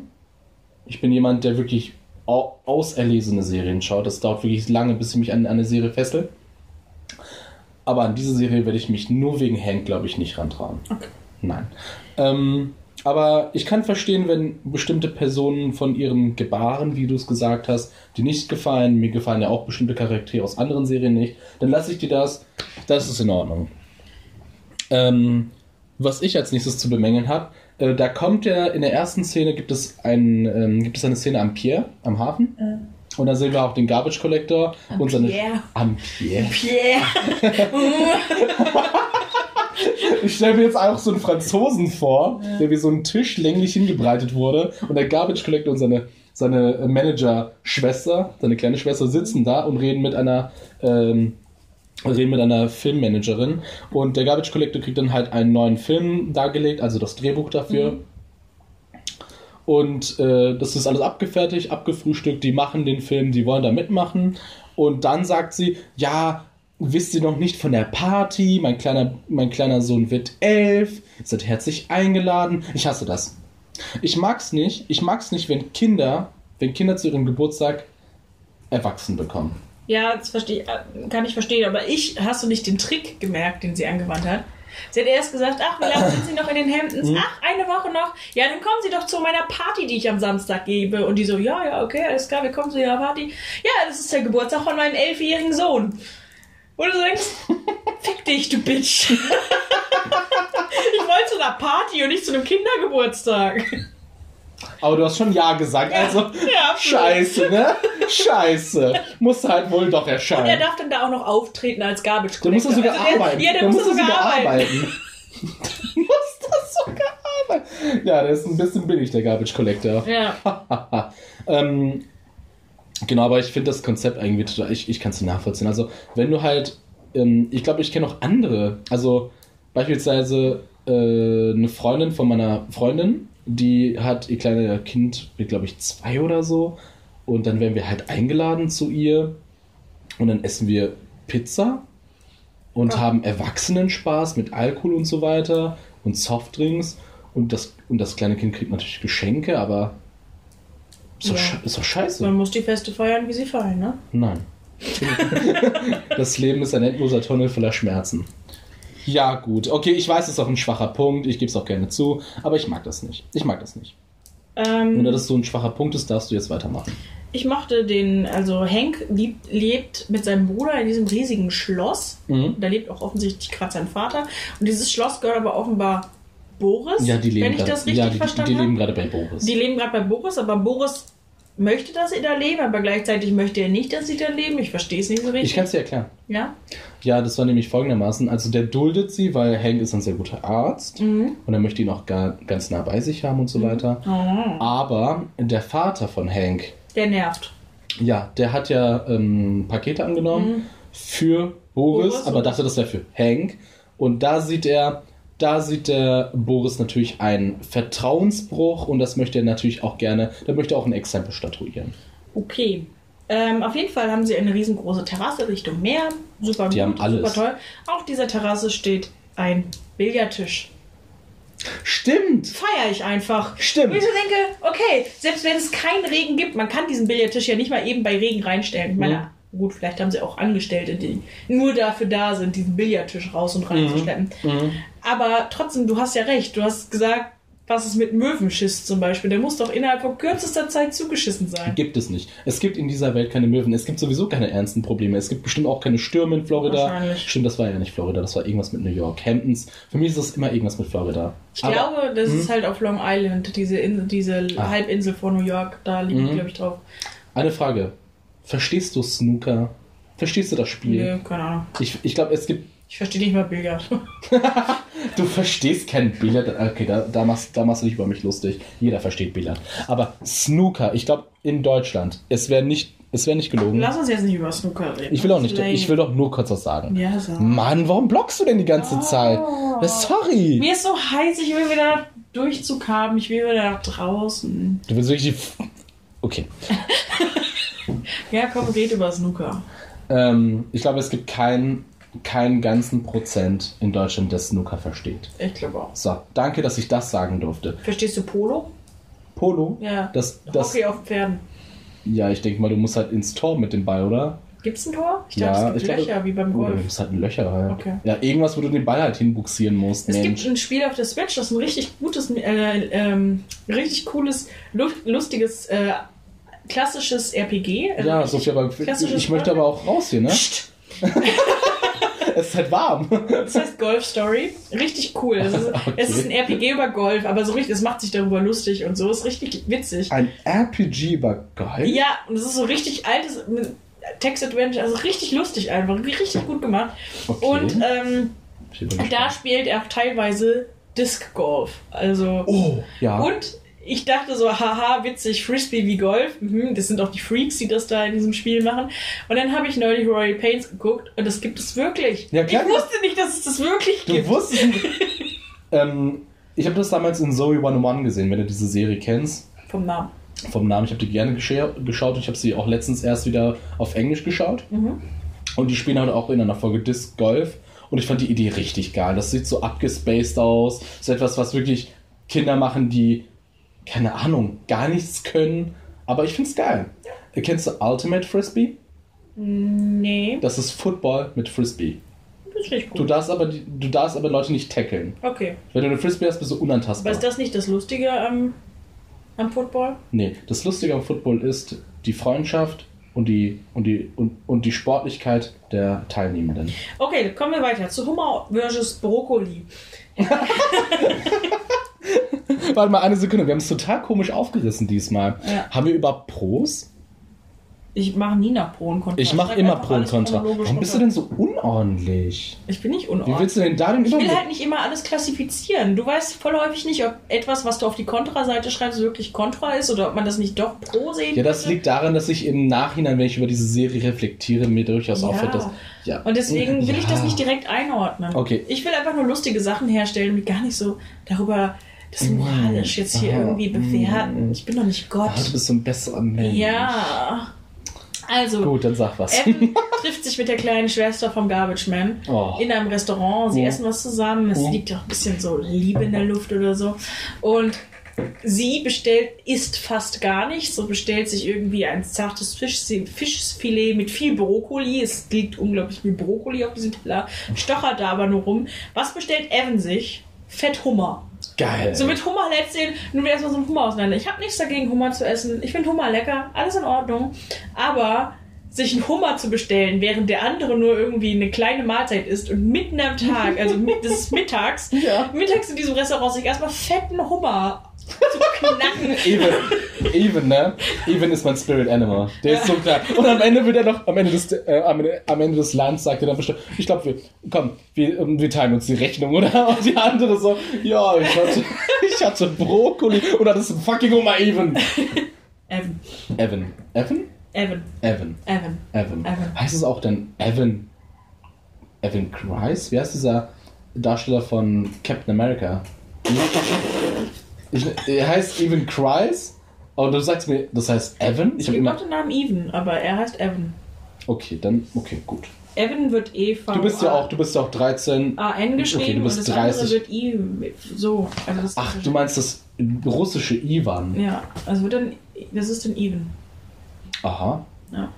Ich bin jemand, der wirklich au- auserlesene Serien schaut. Das dauert wirklich lange, bis ich mich an eine Serie fessel. Aber an diese Serie werde ich mich nur wegen Hank, glaube ich, nicht rantrauen. Okay. Nein. Ähm, aber ich kann verstehen, wenn bestimmte Personen von ihrem Gebaren, wie du es gesagt hast, dir nicht gefallen. Mir gefallen ja auch bestimmte Charaktere aus anderen Serien nicht. Dann lasse ich dir das. Das ist in Ordnung. Ähm, was ich als nächstes zu bemängeln habe, äh, da kommt ja in der ersten Szene gibt es, ein, ähm, gibt es eine Szene am Pier, am Hafen. Und da sehen wir auch den Garbage Collector Am und seine. Pier. Am Pier. Pierre. *laughs* Ich stelle mir jetzt auch so einen Franzosen vor, der wie so ein Tisch länglich hingebreitet wurde und der Garbage Collector und seine, seine Manager-Schwester, seine kleine Schwester sitzen da und reden mit einer ähm, reden mit einer Filmmanagerin und der Garbage Collector kriegt dann halt einen neuen Film dargelegt, also das Drehbuch dafür. Und äh, das ist alles abgefertigt, abgefrühstückt, die machen den Film, die wollen da mitmachen. Und dann sagt sie, ja, wisst ihr noch nicht von der Party? Mein kleiner, mein kleiner Sohn wird elf, seid herzlich eingeladen. Ich hasse das. Ich mag's nicht. Ich mag's nicht, wenn Kinder, wenn Kinder zu ihrem Geburtstag erwachsen bekommen. Ja, das verstehe, äh, kann ich verstehen, aber ich, hast du nicht den Trick gemerkt, den sie angewandt hat? Sie hat erst gesagt, ach, wie lange sind Sie noch in den Hemdens? Mhm. Ach, eine Woche noch. Ja, dann kommen Sie doch zu meiner Party, die ich am Samstag gebe. Und die so, ja, ja, okay, alles klar, wir kommen zu Ihrer Party. Ja, das ist der Geburtstag von meinem elfjährigen Sohn. Und du denkst, *laughs* fick dich, du Bitch. *laughs* ich wollte zu einer Party und nicht zu einem Kindergeburtstag. Aber du hast schon Ja gesagt, also ja, scheiße, ne? Scheiße. Musst halt wohl doch Und er erscheinen. darf dann da auch noch auftreten als Garbage Der muss Collector. sogar Also der- arbeiten. Ja, der, muss da sogar, arbeiten. arbeiten. *laughs* Der muss das sogar arbeiten. Ja, der ist ein bisschen billig, der Garbage Collector. Ja. *laughs* ähm, genau, aber ich finde das Konzept irgendwie total, ich, ich kann es nachvollziehen. Also, wenn du halt, ähm, ich glaube, ich kenne auch andere, also beispielsweise äh, eine Freundin von meiner Freundin, die hat ihr kleines Kind, wird glaube ich zwei oder so, und dann werden wir halt eingeladen zu ihr und dann essen wir Pizza und Ah. haben Erwachsenenspaß mit Alkohol und so weiter und Softdrinks und das, und das kleine Kind kriegt natürlich Geschenke, aber ist doch, Ja. sche- ist doch scheiße. Man muss die Feste feiern, wie sie fallen, ne? Nein. *laughs* das Leben ist ein endloser Tunnel voller Schmerzen. Ja, gut. Okay, ich weiß, es ist auch ein schwacher Punkt. Ich gebe es auch gerne zu. Aber ich mag das nicht. Ich mag das nicht. Ähm, Wenn das so ein schwacher Punkt ist, darfst du jetzt weitermachen. ich mochte den, also Hank liebt, lebt mit seinem Bruder in diesem riesigen Schloss. Mhm. Da lebt auch offensichtlich gerade sein Vater. Und dieses Schloss gehört aber offenbar Boris, Ja, die leben wenn ich gerade das richtig ja, die, die, verstanden die leben habe. gerade bei Boris. Die leben gerade bei Boris, aber Boris möchte, dass sie da leben, aber gleichzeitig möchte er nicht, dass sie da leben. Ich verstehe es nicht so Ich richtig. kann es dir erklären. ja? Ja, das war nämlich folgendermaßen. Also der duldet sie, weil Hank ist ein sehr guter Arzt Mhm. und er möchte ihn auch gar, ganz nah bei sich haben und so weiter. Oh, Aber der Vater von Hank, der nervt. ja, der hat ja ähm, Pakete angenommen für Boris, Boris aber dachte, das wäre für Hank. Und da sieht er, da sieht der Boris natürlich einen Vertrauensbruch und das möchte er natürlich auch gerne, da möchte er auch ein Exempel statuieren. Okay. Ähm, auf jeden Fall haben sie eine riesengroße Terrasse Richtung Meer. Super Die gut, haben alles. super toll. Auf dieser Terrasse steht ein Billardtisch. Stimmt! Feiere ich einfach. Stimmt. Und ich so denke, okay, selbst wenn es keinen Regen gibt, man kann diesen Billardtisch ja nicht mal eben bei Regen reinstellen. Meine, gut, vielleicht haben sie auch Angestellte, die nur dafür da sind, diesen Billardtisch raus und reinzuschleppen. Mhm. Aber trotzdem, du hast ja recht. Du hast gesagt, was ist mit Möwenschiss zum Beispiel? Der muss doch innerhalb von kürzester Zeit zugeschissen sein. Gibt es nicht. Es gibt in dieser Welt keine Möwen. Es gibt sowieso keine ernsten Probleme. Es gibt bestimmt auch keine Stürme in Florida. Stimmt, das war ja nicht Florida, das war irgendwas mit New York. Hamptons. Für mich ist das immer irgendwas mit Florida. Ich Aber- glaube, das Mhm. ist halt auf Long Island, diese, Insel, diese Ah. Halbinsel vor New York. Da liegt, Mhm. glaube ich, drauf. Eine Frage. Verstehst du Snooker? Verstehst du das Spiel? Nö, keine Ahnung. Ich, ich glaube, es gibt. Ich verstehe nicht mal Billard. *laughs* *laughs* Du verstehst kein Billard. Okay, da, da, machst, da machst du dich über mich lustig. Jeder versteht Billard. Aber Snooker, ich glaube, in Deutschland, es wäre nicht, es wär nicht gelogen. Lass uns jetzt nicht über Snooker reden. Ich will auch nicht. lame. Ich will doch nur kurz was sagen. Ja, so. Mann, warum blockst du denn die ganze Zeit? Oh. Sorry. Mir ist so heiß, ich will wieder Durchzug haben, ich will wieder nach draußen. Du willst wirklich. Okay. *laughs* Ja, komm, red über Snooker. Ähm, ich glaube, es gibt keinen keinen ganzen Prozent in Deutschland, der Snooker versteht. Ich glaube auch. So, danke, dass ich das sagen durfte. Verstehst du Polo? Polo? Ja. Das, das, Hockey auf Pferden. ja, ich denke mal, du musst halt ins Tor mit dem Ball, oder? Gibt's ein Tor? Ich Ja, dachte, es gibt glaube- Löcher, wie beim Oh, du Golf. musst halt ein Löcher rein. Okay. Ja, irgendwas, wo du den Ball halt hinbuxieren musst, Es Mensch. gibt ein Spiel auf der Switch, das ist ein richtig gutes, äh, ähm, richtig cooles, lu- lustiges, äh, klassisches RPG. Also ja, Sophia, aber ich möchte aber auch raus hier, ne? Psst. *laughs* es ist halt warm. Das heißt Golf Story. Richtig cool. *laughs* Es ist, Okay. es ist ein RPG über Golf, aber so richtig, es macht sich darüber lustig und so. Ist richtig witzig. Ein RPG über Golf? Ja, und es ist so richtig altes Text-Adventure, also richtig lustig einfach. Richtig gut gemacht. Okay. Und ähm, da spielt er auch teilweise Disc Golf. Also. Oh, ja. Und ich dachte so, haha, witzig, Frisbee wie Golf. Mhm, das sind auch die Freaks, die das da in diesem Spiel machen. Und dann habe ich neulich Royal Pains geguckt und das gibt es wirklich. Ja, klar. Ich wusste nicht, dass es das wirklich Du gibt. wusstest nicht. *laughs* ähm, ich habe das damals in Zoe 101 gesehen, wenn du diese Serie kennst. Vom Namen. Vom Namen, ich habe die gerne gescha- geschaut. Ich habe sie auch letztens erst wieder auf Englisch geschaut. Mhm. Und die spielen halt auch in einer Folge Disc Golf. Und ich fand die Idee richtig geil. Das sieht so abgespaced aus. So etwas, was wirklich Kinder machen, die, keine Ahnung, gar nichts können. Aber ich find's geil. Kennst du Ultimate Frisbee? Nee, Das ist Football mit Frisbee. das ist nicht Du gut. darfst aber, du darfst aber Leute nicht tackeln. Okay. Wenn du eine Frisbee hast, bist du Aber unantastbar. ist das nicht das Lustige am, am Football? Nee, das Lustige am Football ist die Freundschaft und die, und die, und, und die Sportlichkeit der Teilnehmenden. Okay, kommen wir weiter zu Hummer versus Brokkoli. *laughs* *laughs* *laughs* Warte mal eine Sekunde, wir haben es total komisch aufgerissen diesmal. Ja. Haben wir über Pros? Ich mache nie nach Pro und Contra. Ich mache immer Pro und Contra. Warum bist du denn so unordentlich? Ich bin nicht Wie unordentlich. willst du denn da den Ich will halt nicht immer alles klassifizieren. Du weißt voll häufig nicht, ob etwas, was du auf die Kontra-Seite schreibst, wirklich Kontra ist oder ob man das nicht doch Pro sehen Ja, das könnte. liegt daran, dass ich im Nachhinein, wenn ich über diese Serie reflektiere, mir durchaus Ja. auffällt, dass. Ja. Und deswegen will ich das Ja. nicht direkt einordnen. Okay. Ich will einfach nur lustige Sachen herstellen, die gar nicht so darüber das moralisch jetzt hier irgendwie bewerten. Ich bin doch nicht Gott. Ah, du bist so ein besserer Mensch. Ja. Also, Gut, dann sag was. Evan *laughs* trifft sich mit der kleinen Schwester vom Garbage Man Oh. in einem Restaurant. Sie Oh. essen was zusammen. Es Oh. liegt auch ein bisschen so Liebe in der Luft oder so. Und sie bestellt, isst fast gar nichts. So bestellt sich irgendwie ein zartes Fisch, Fischfilet mit viel Brokkoli. Es liegt unglaublich viel Brokkoli auf diesem Teller. Stochert da aber nur rum. Was bestellt Evan sich? Fetthummer. Geil. So mit Hummer letztendlich, nun wir erstmal so einen Hummer auseinander. Ich habe nichts dagegen, Hummer zu essen. Ich finde Hummer lecker, alles in Ordnung. Aber sich einen Hummer zu bestellen, während der andere nur irgendwie eine kleine Mahlzeit isst und mitten am Tag, also mit- das ist mittags, *laughs* Ja. mittags in diesem Restaurant sich erstmal fetten Hummer zu knacken. Even, even, ne? Even ist mein Spirit Animal. Der ist so klar. Und am Ende wird er noch, am Ende des, äh, am, Ende, am Ende des Lands sagt er dann bestimmt, ich glaube, wir, komm, wir, ähm, wir teilen uns die Rechnung, oder? *laughs* Und die andere so, ja, ich hatte, *laughs* ich hatte Brokkoli. Und das ist fucking Oma Even. Evan. Evan. Evan? Evan. Evan. Evan. Evan. Evan. Heißt es auch denn Evan? Evan Christ? Wie heißt dieser Darsteller von Captain America? Ich, er heißt Evan Christ? Aber du sagst mir, das heißt Evan? Ich habe gibt auch den Namen Evan, aber er heißt Evan. Okay, dann, okay, gut. Evan wird Eva. Du bist ja auch, du bist ja auch 13. AN geschrieben Okay, du bist und das 30. andere wird I. So. Also Ach, du meinst das russische Ivan. Ja, also wird dann. Das ist dann Even. Aha. Ja.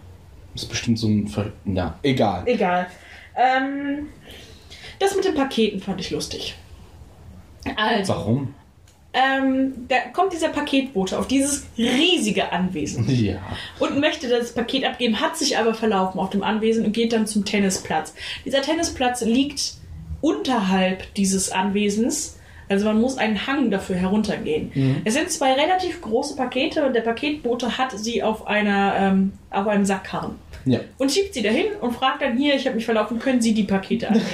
Das ist bestimmt so ein. Ver ja, egal. Egal. Ähm, das mit den Paketen fand ich lustig. Also, Warum? Ähm, da kommt dieser Paketbote auf dieses riesige Anwesen *laughs* Ja. und möchte das Paket abgeben, hat sich aber verlaufen auf dem Anwesen und geht dann zum Tennisplatz. Dieser Tennisplatz liegt unterhalb dieses Anwesens. Also man muss einen Hang dafür heruntergehen. Es sind zwei relativ große Pakete und der Paketbote hat sie auf einer ähm, auf einem Sackkarren Ja. und schiebt sie dahin und fragt dann hier, ich habe mich verlaufen, können Sie die Pakete *laughs* annehmen?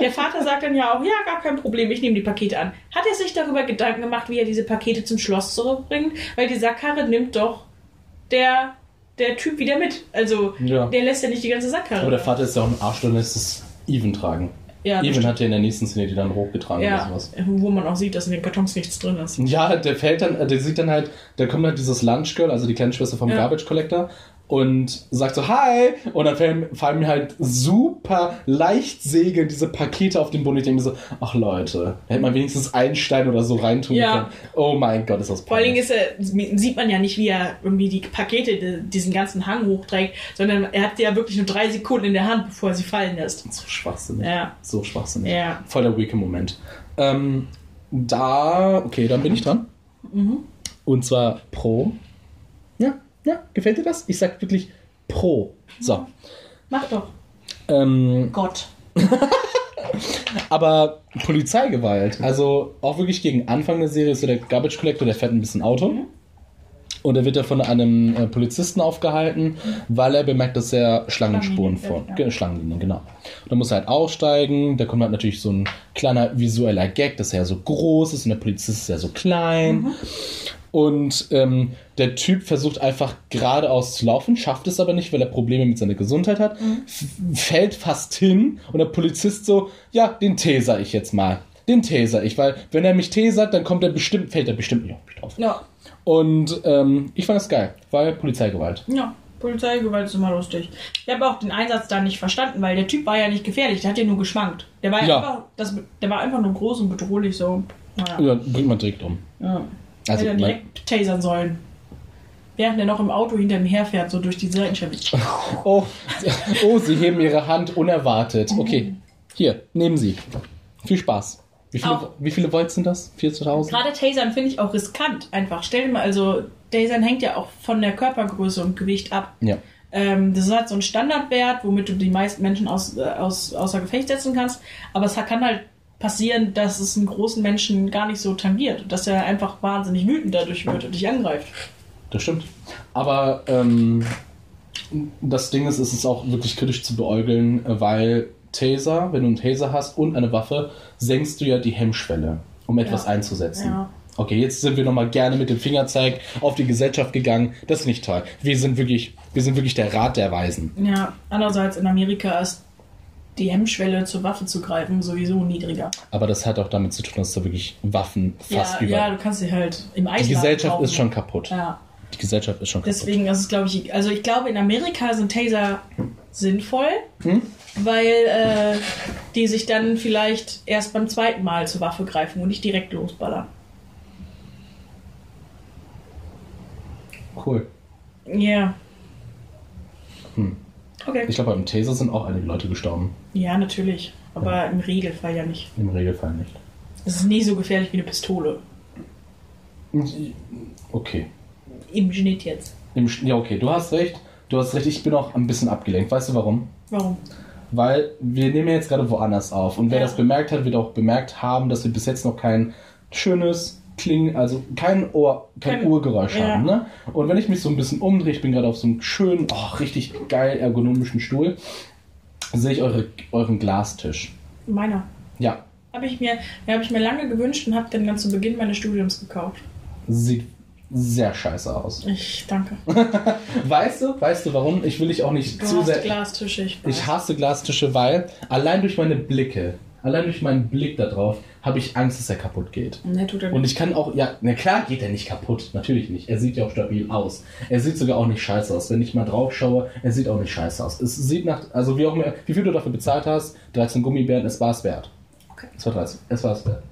Der Vater sagt dann ja auch, ja, gar kein Problem, ich nehme die Pakete an. Hat er sich darüber Gedanken gemacht, wie er diese Pakete zum Schloss zurückbringt? Weil die Sackkarre nimmt doch der, der Typ wieder mit. Also, Ja. der lässt ja nicht die ganze Sackkarre. Aber der Vater ist ja auch ein Arsch, dann lässt es Even tragen. ja, Even hat ja in der nächsten Szene die dann hochgetragen oder ja, sowas. wo man auch sieht, dass in den Kartons nichts drin ist. Ja, der fällt dann, der sieht dann halt, da kommt halt dieses Lunch Girl, also die kleine Schwester vom Ja. Garbage Collector und sagt so, hi! Und dann fallen, fallen mir halt super leicht segeln diese Pakete auf den Boden. Ich denke mir so, ach Leute, da hätte man wenigstens einen Stein oder so reintun Ja. können. Oh mein Gott, ist das Vor allen Dingen er, sieht man ja nicht, wie er irgendwie die Pakete, die- diesen ganzen Hang hochträgt, sondern er hat die ja wirklich nur drei Sekunden in der Hand, bevor er sie fallen lässt. So schwachsinnig. Ja. So schwachsinnig. Ja. Voll der weake Moment. Ähm, da, okay, dann bin ich dran. Mhm. Und zwar pro. Ja, ja, gefällt dir das? Ich sag wirklich pro. So. Mach doch. Ähm, Gott. *laughs* aber Polizeigewalt, also auch wirklich gegen Anfang der Serie ist so der Garbage Collector, der fährt ein bisschen Auto. Und er wird ja von einem äh, Polizisten aufgehalten, weil er bemerkt, dass er Schlangenspuren vor. ja. Ge- Schlangenlinien, genau. Und dann muss er halt aussteigen. Da kommt halt natürlich so ein kleiner visueller Gag, dass er ja so groß ist und der Polizist ist ja so klein. Und ähm, der Typ versucht einfach geradeaus zu laufen, schafft es aber nicht, weil er Probleme mit seiner Gesundheit hat, f- fällt fast hin und der Polizist so, ja, den taser ich jetzt mal. Den taser ich, weil wenn er mich tasert, dann kommt er bestimmt, fällt er bestimmt nicht auf mich drauf. Ja. Und ähm, ich fand das geil, weil Polizeigewalt. Ja. Polizeigewalt ist immer lustig. Ich habe auch den Einsatz da nicht verstanden, weil der Typ war ja nicht gefährlich, der hat ja nur geschwankt. Der war ja, Ja. einfach, das, der war einfach nur groß und bedrohlich so. Naja. Ja, bringt man direkt um. Ja. Also, Hätte direkt tasern sollen. Während er noch im Auto hinter ihm herfährt, so durch die Seitenscheibe. *laughs* oh, oh, sie heben ihre Hand unerwartet. Okay, hier, nehmen Sie. Viel Spaß. Wie viele, Auch. wie viele Volt sind das? 40.000? Gerade Tasern finde ich auch riskant einfach. Stell dir mal, also Tasern hängt ja auch von der Körpergröße und Gewicht ab. Ja. Ähm, das hat so einen Standardwert, womit du die meisten Menschen aus, äh, aus, außer Gefecht setzen kannst. Aber es kann halt passieren, dass es einen großen Menschen gar nicht so tangiert. Dass er einfach wahnsinnig wütend dadurch wird und dich angreift. Das stimmt. Aber ähm, das Ding ist, es ist auch wirklich kritisch zu beäugeln, weil Taser, wenn du einen Taser hast und eine Waffe, senkst du ja die Hemmschwelle, um etwas Ja. einzusetzen. Ja. Okay, jetzt sind wir nochmal gerne mit dem Fingerzeig auf die Gesellschaft gegangen. Das ist nicht toll. Wir sind wirklich, wir sind wirklich der Rat der Weisen. Ja, andererseits in Amerika ist die Hemmschwelle zur Waffe zu greifen sowieso niedriger. Aber das hat auch damit zu tun, dass da wirklich Waffen fast ja, überall. ja, du kannst sie halt im Eisladen die Gesellschaft kaufen. ist schon kaputt. Ja. Die Gesellschaft ist schon kaputt. Deswegen ist es, glaube ich, also ich glaube, in Amerika sind Taser sinnvoll, Hm? weil äh, die sich dann vielleicht erst beim zweiten Mal zur Waffe greifen und nicht direkt losballern. Cool. Ja. Hm. Okay. Ich glaube, beim Taser sind auch einige Leute gestorben. ja, natürlich. Aber im Regelfall ja nicht. Im Regelfall nicht. Es ist nie so gefährlich wie eine Pistole. Okay. Im Schnitt jetzt. Im, ja, okay, du hast recht. Du hast recht, ich bin auch ein bisschen abgelenkt. Weißt du warum? Warum? Weil wir nehmen jetzt gerade woanders auf. Und wer Ja. das bemerkt hat, wird auch bemerkt haben, dass wir bis jetzt noch kein schönes, klingen, also kein Ohr, kein Kein- Urgeräusch ja. haben. Ne? Und wenn ich mich so ein bisschen umdrehe, ich bin gerade auf so einem schönen, oh, richtig geil ergonomischen Stuhl, sehe ich eure, euren Glastisch. Meiner. Ja, Habe ich mir, ja, habe ich mir lange gewünscht und habe den dann zu Beginn meines Studiums gekauft. sieht sehr scheiße aus. Ich danke. *laughs* Weißt du, weißt du warum? Ich will dich auch nicht Du zu sehr. Glastische, ich weiß. Ich hasse Glastische, weil allein durch meine Blicke, allein durch meinen Blick darauf, habe ich Angst, dass er kaputt geht. Ne, tut er Und ich kann auch, ja, na klar geht er nicht kaputt, natürlich nicht. Er sieht ja auch stabil aus. Er sieht sogar auch nicht scheiße aus. Wenn ich mal drauf schaue, er sieht auch nicht scheiße aus. Es sieht nach, also wie auch immer, wie viel du dafür bezahlt hast, 13 Gummibären, es war es wert. Okay. Es war 13, es war es wert.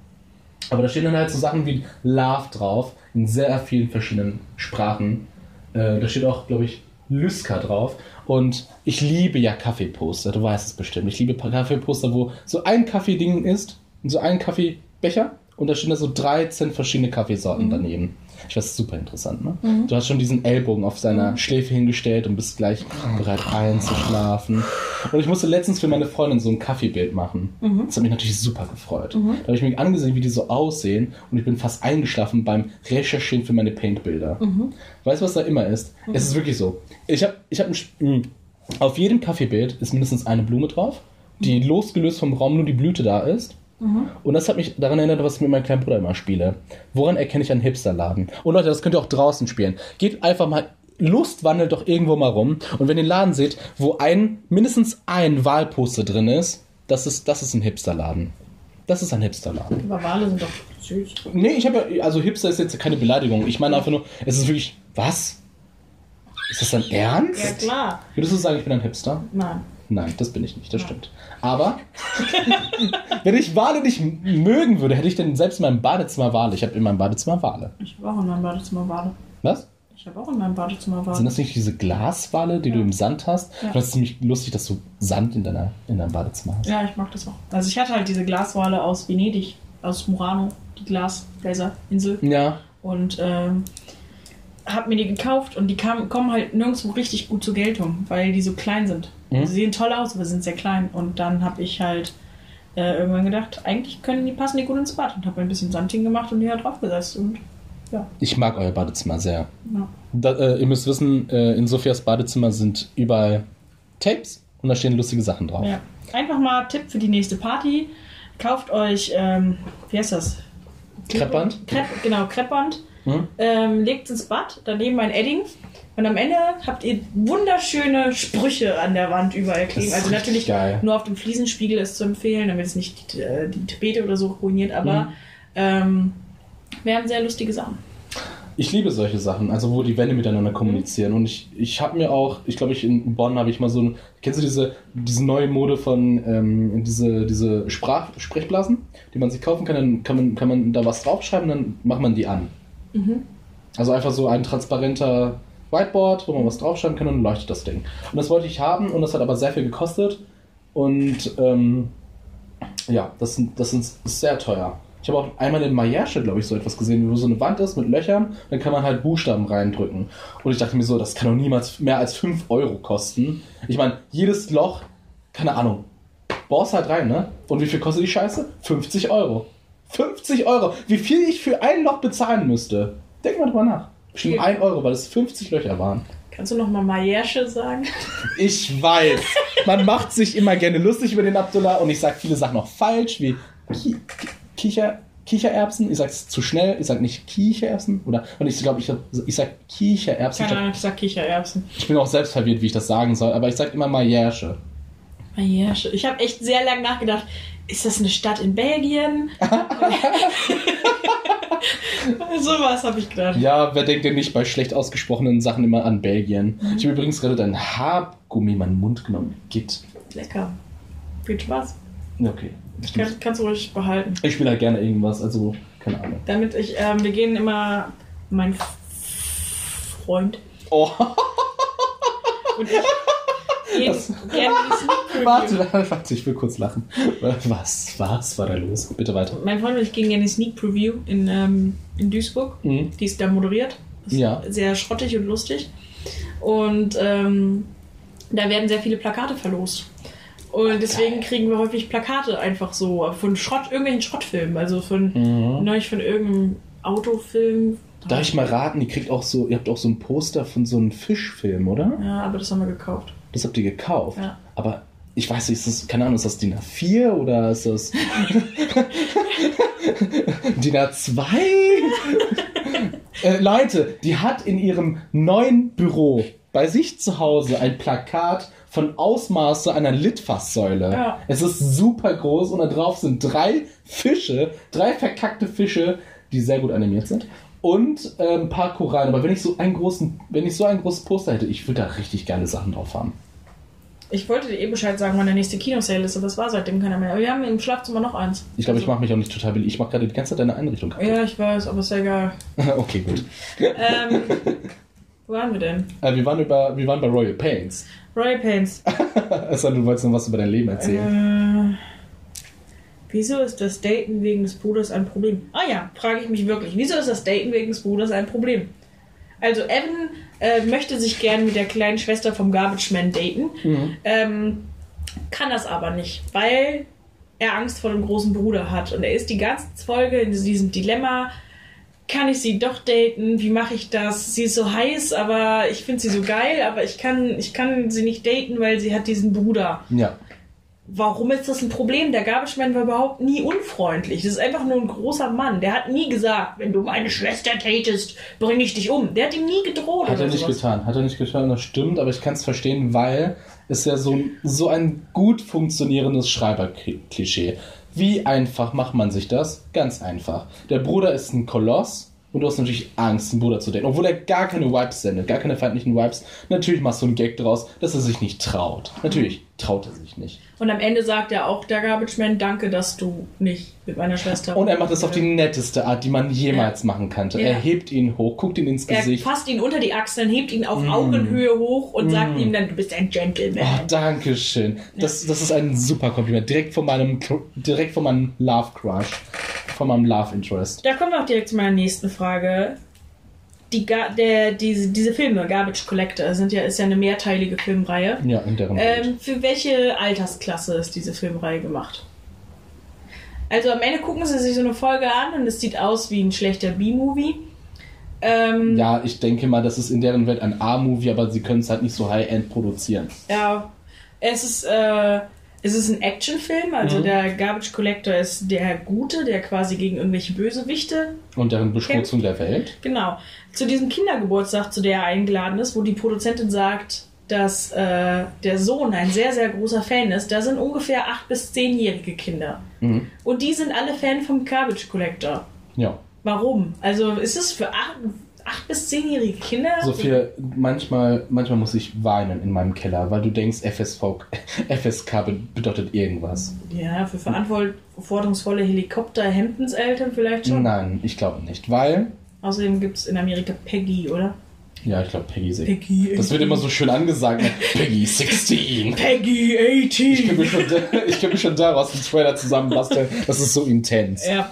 Aber da stehen dann halt so Sachen wie Love drauf, in sehr vielen verschiedenen Sprachen. Äh, da steht auch, glaube ich, Lyska drauf. Und ich liebe ja Kaffeeposter, du weißt es bestimmt. Ich liebe Kaffeeposter, wo so ein Kaffeeding ist, so ein Kaffeebecher und da stehen da so 13 verschiedene Kaffeesorten daneben. Ich weiß, super interessant, ne? Du hast schon diesen Ellbogen auf seiner Schläfe hingestellt und bist gleich bereit einzuschlafen. Und ich musste letztens für meine Freundin so ein Kaffeebild machen. Das hat mich natürlich super gefreut. Da habe ich mir angesehen, wie die so aussehen und ich bin fast eingeschlafen beim Recherchieren für meine Paintbilder. Weißt du, was da immer ist? Es ist wirklich so. Ich habe ich hab ein mh, auf jedem Kaffeebild ist mindestens eine Blume drauf, die losgelöst vom Raum nur die Blüte da ist. Und das hat mich daran erinnert, was ich mit meinem kleinen Bruder immer spiele. Woran erkenne ich einen Hipsterladen? Und Leute, das könnt ihr auch draußen spielen. Geht einfach mal, Lust wandelt doch irgendwo mal rum. Und wenn ihr den Laden seht, wo ein, mindestens ein Wahlposter drin ist, das ist, das ist ein Hipsterladen. Das ist ein Hipsterladen. Aber Wale sind doch süß. Nee, ich habe ja, also Hipster ist jetzt keine Beleidigung. Ich meine einfach nur, es ist wirklich, was? Ist das dein Ernst? Ja, klar. Würdest du sagen, ich bin ein Hipster? Nein. Nein, das bin ich nicht, das stimmt. Aber *laughs* wenn ich Wale nicht mögen würde, hätte ich denn selbst in meinem Badezimmer Wale. Ich habe in meinem Badezimmer Wale. Ich habe auch in meinem Badezimmer Wale. Was? Ich habe auch in meinem Badezimmer Wale. Sind das nicht diese Glaswale, die du im Sand hast? Ja. Das ist ziemlich lustig, dass du Sand in, deiner, in deinem Badezimmer hast. Ja, ich mag das auch. Also ich hatte halt diese Glaswale aus Venedig, aus Murano, die Glasgläserinsel. Ja. Und ähm, hab mir die gekauft und die kam, kommen halt nirgendwo richtig gut zur Geltung, weil die so klein sind. Mhm. Sie sehen toll aus, aber sind sehr klein. Und dann habe ich halt äh, irgendwann gedacht, eigentlich können die passen die gut ins Bad und habe ein bisschen Sand hingemacht und die halt draufgesetzt. Und ja, Ich mag euer Badezimmer sehr. ja. Da, äh, ihr müsst wissen, äh, in Sophias Badezimmer sind überall Tapes und da stehen lustige Sachen drauf. ja. Einfach mal Tipp für die nächste Party. Kauft euch, ähm, wie heißt das? Kreppband? Krepp, genau, Kreppband. Hm? Ähm, legt ins Bad, daneben ein Edding. Und am Ende habt ihr wunderschöne Sprüche an der Wand überall kleben. Also natürlich geil. nur auf dem Fliesenspiegel ist zu empfehlen, damit es nicht die, äh, die Tapete oder so ruiniert. Aber Mhm. ähm, wir haben sehr lustige Sachen. Ich liebe solche Sachen, also wo die Wände miteinander kommunizieren. Und ich, ich habe mir auch, ich glaube, ich in Bonn habe ich mal so ein, kennst du diese, diese neue Mode von, ähm, diese, diese Sprach, Sprechblasen, die man sich kaufen kann, dann kann man, kann man da was draufschreiben, dann macht man die an. Mhm. Also einfach so ein transparenter Whiteboard, wo man was draufschreiben kann und dann leuchtet das Ding. Und das wollte ich haben und das hat aber sehr viel gekostet. Und ähm, ja, das, sind- das ist sehr teuer. Ich habe auch einmal in Mayerche, glaube ich, so etwas gesehen, wo so eine Wand ist mit Löchern, dann kann man halt Buchstaben reindrücken. Und ich dachte mir so, das kann doch niemals mehr als 5 Euro kosten. Ich meine, jedes Loch, keine Ahnung, bohrst halt rein, ne? Und wie viel kostet die Scheiße? 50 Euro. 50 Euro! Wie viel ich für ein Loch bezahlen müsste? Denk mal drüber nach. Viel. 1 Euro, weil es 50 Löcher waren. Kannst du noch mal Mayersche sagen? *laughs* Ich weiß. Man macht sich immer gerne lustig über den Abdullah und ich sage viele Sachen auch falsch, wie Ki Kicher, Kichererbsen. Ich sage es zu schnell. Ich sage nicht Kichererbsen. Oder und ich glaube, ich, ich sage Kichererbsen. Ich, Keine Ahnung, ich sag Kichererbsen. ich bin auch selbst verwirrt, wie ich das sagen soll, aber ich sage immer Mayersche. Mayersche. Ich habe echt sehr lange nachgedacht, ist das eine Stadt in Belgien? *laughs* Sowas habe ich gedacht. Ja, wer denkt denn nicht bei schlecht ausgesprochenen Sachen immer an Belgien? Ich habe übrigens gerade dein Haargummi in meinen Mund genommen. Geht. Lecker. Viel Spaß. Okay. Kann, kannst du ruhig behalten. Ich spiele halt gerne irgendwas, also keine Ahnung. Damit ich, ähm, wir gehen immer, mein Freund Oh, und ich Das- *laughs* warte, warte, ich will kurz lachen. Was, was war da los? Bitte weiter. Mein Freund und ich gehen gerne die Sneak Preview in, ähm, in Duisburg. Mhm. Die ist da moderiert. Ist Ja. Sehr schrottig und lustig. Und ähm, da werden sehr viele Plakate verlost. Und deswegen kriegen wir häufig Plakate einfach so von Schrott, irgendwelchen Schrottfilmen. Also von Mhm. neulich von irgendeinem Autofilm. Darf ich mal raten, ihr kriegt auch so, ihr habt auch so ein Poster von so einem Fischfilm, oder? Ja, aber das haben wir gekauft. Das habt ihr gekauft. Ja. Aber ich weiß nicht, ist das, keine Ahnung, ist das DIN A4 oder ist das *laughs* DIN A2? *laughs* äh, Leute, die hat in ihrem neuen Büro bei sich zu Hause ein Plakat von Ausmaße einer Litfaßsäule. Ja. Es ist super groß und da drauf sind drei Fische, drei verkackte Fische, die sehr gut animiert sind. Und äh, ein paar Korallen. Aber wenn ich so einen großen, wenn ich so ein großes Poster hätte, ich würde da richtig geile Sachen drauf haben. Ich wollte dir eh Bescheid sagen, wann der nächste Kinosale ist, aber es war seitdem keiner mehr. Aber wir haben im Schlafzimmer noch eins. Ich glaube, ich Also- mache mich auch nicht total billig. Ich mache gerade die ganze Zeit deine Einrichtung kaputt. Ja, ich weiß, aber ist ja egal. *laughs* okay, gut. Ähm, wo waren wir denn? Äh, wir, waren über, wir waren bei Royal Pains. Royal Pains. *laughs* Also, du wolltest noch was über dein Leben erzählen. Äh, wieso ist das Daten wegen des Bruders ein Problem? Ah ja, frage ich mich wirklich. Wieso ist das Daten wegen des Bruders ein Problem? Also Evan äh, möchte sich gern mit der kleinen Schwester vom Garbage Man daten, Mhm. ähm, kann das aber nicht, weil er Angst vor dem großen Bruder hat. Und er ist die ganze Folge in diesem Dilemma, kann ich sie doch daten? Wie mache ich das? Sie ist so heiß, aber ich finde sie so geil, aber ich kann, ich kann sie nicht daten, weil sie hat diesen Bruder. Ja. Warum ist das ein Problem? Der Garbage Man war überhaupt nie unfreundlich. Das ist einfach nur ein großer Mann. Der hat nie gesagt, wenn du meine Schwester datest, bringe ich dich um. Der hat ihm nie gedroht. Hat er nicht sowas. getan. Hat er nicht getan, das stimmt, aber ich kann es verstehen, weil es ja so, ein- so ein gut funktionierendes Schreiberklischee. Wie einfach macht man sich das? Ganz einfach. Der Bruder ist ein Koloss und du hast natürlich Angst, den Bruder zu daten. Obwohl er gar keine Vibes sendet, gar keine feindlichen Vibes. Natürlich machst du einen Gag draus, dass er sich nicht traut. Natürlich traut er sich nicht. Und am Ende sagt er auch, der Garbage Man, danke, dass du nicht mit meiner Schwester. Und er macht das auf die netteste Art, die man jemals machen könnte. Ja. Er hebt ihn hoch, guckt ihn ins Er Gesicht. fasst ihn unter die Achseln, hebt ihn auf Mm. Augenhöhe hoch und sagt Mm. ihm dann, du bist ein Gentleman. Oh, danke schön. Das, das ist ein super Kompliment. Direkt von meinem, direkt von meinem Love Crush. Von meinem Love Interest. Da kommen wir auch direkt zu meiner nächsten Frage. Die, der, diese, diese Filme, Garbage Collector, sind ja, ist ja eine mehrteilige Filmreihe. Ja, in deren Welt. Ähm, für welche Altersklasse ist diese Filmreihe gemacht? Also am Ende gucken sie sich so eine Folge an und es sieht aus wie ein schlechter B-Movie. Ähm, Ja, ich denke mal, das ist in deren Welt ein A-Movie, aber sie können es halt nicht so high-end produzieren. ja. Es ist, äh, es ist ein Actionfilm, also Mhm. der Garbage Collector ist der Gute, der quasi gegen irgendwelche Bösewichte Und deren Beschmutzung der Welt. Genau. Zu diesem Kindergeburtstag, zu der er eingeladen ist, wo die Produzentin sagt, dass äh, der Sohn ein sehr, sehr großer Fan ist, da sind ungefähr 8- bis 10-jährige Kinder. Mhm. Und die sind alle Fan vom Garbage Collector. Ja. Warum? Also ist es für 8, bis 10-jährige Kinder? Sophia, manchmal, manchmal muss ich weinen in meinem Keller, weil du denkst, FSV, *laughs* FSK be- bedeutet irgendwas. Ja, für verantwortungsvolle Helikopter-Hemdenseltern vielleicht schon. Nein, ich glaube nicht. Weil, Außerdem gibt es in Amerika Peggy, oder? ja, ich glaube Peggy 16. Peggy. Das wird immer so schön angesagt. Peggy 16. *laughs* Peggy Ich kann 18. mir schon, *laughs* ich kann mir schon daraus einen Trailer zusammenbasteln. Das ist so intens. Ja.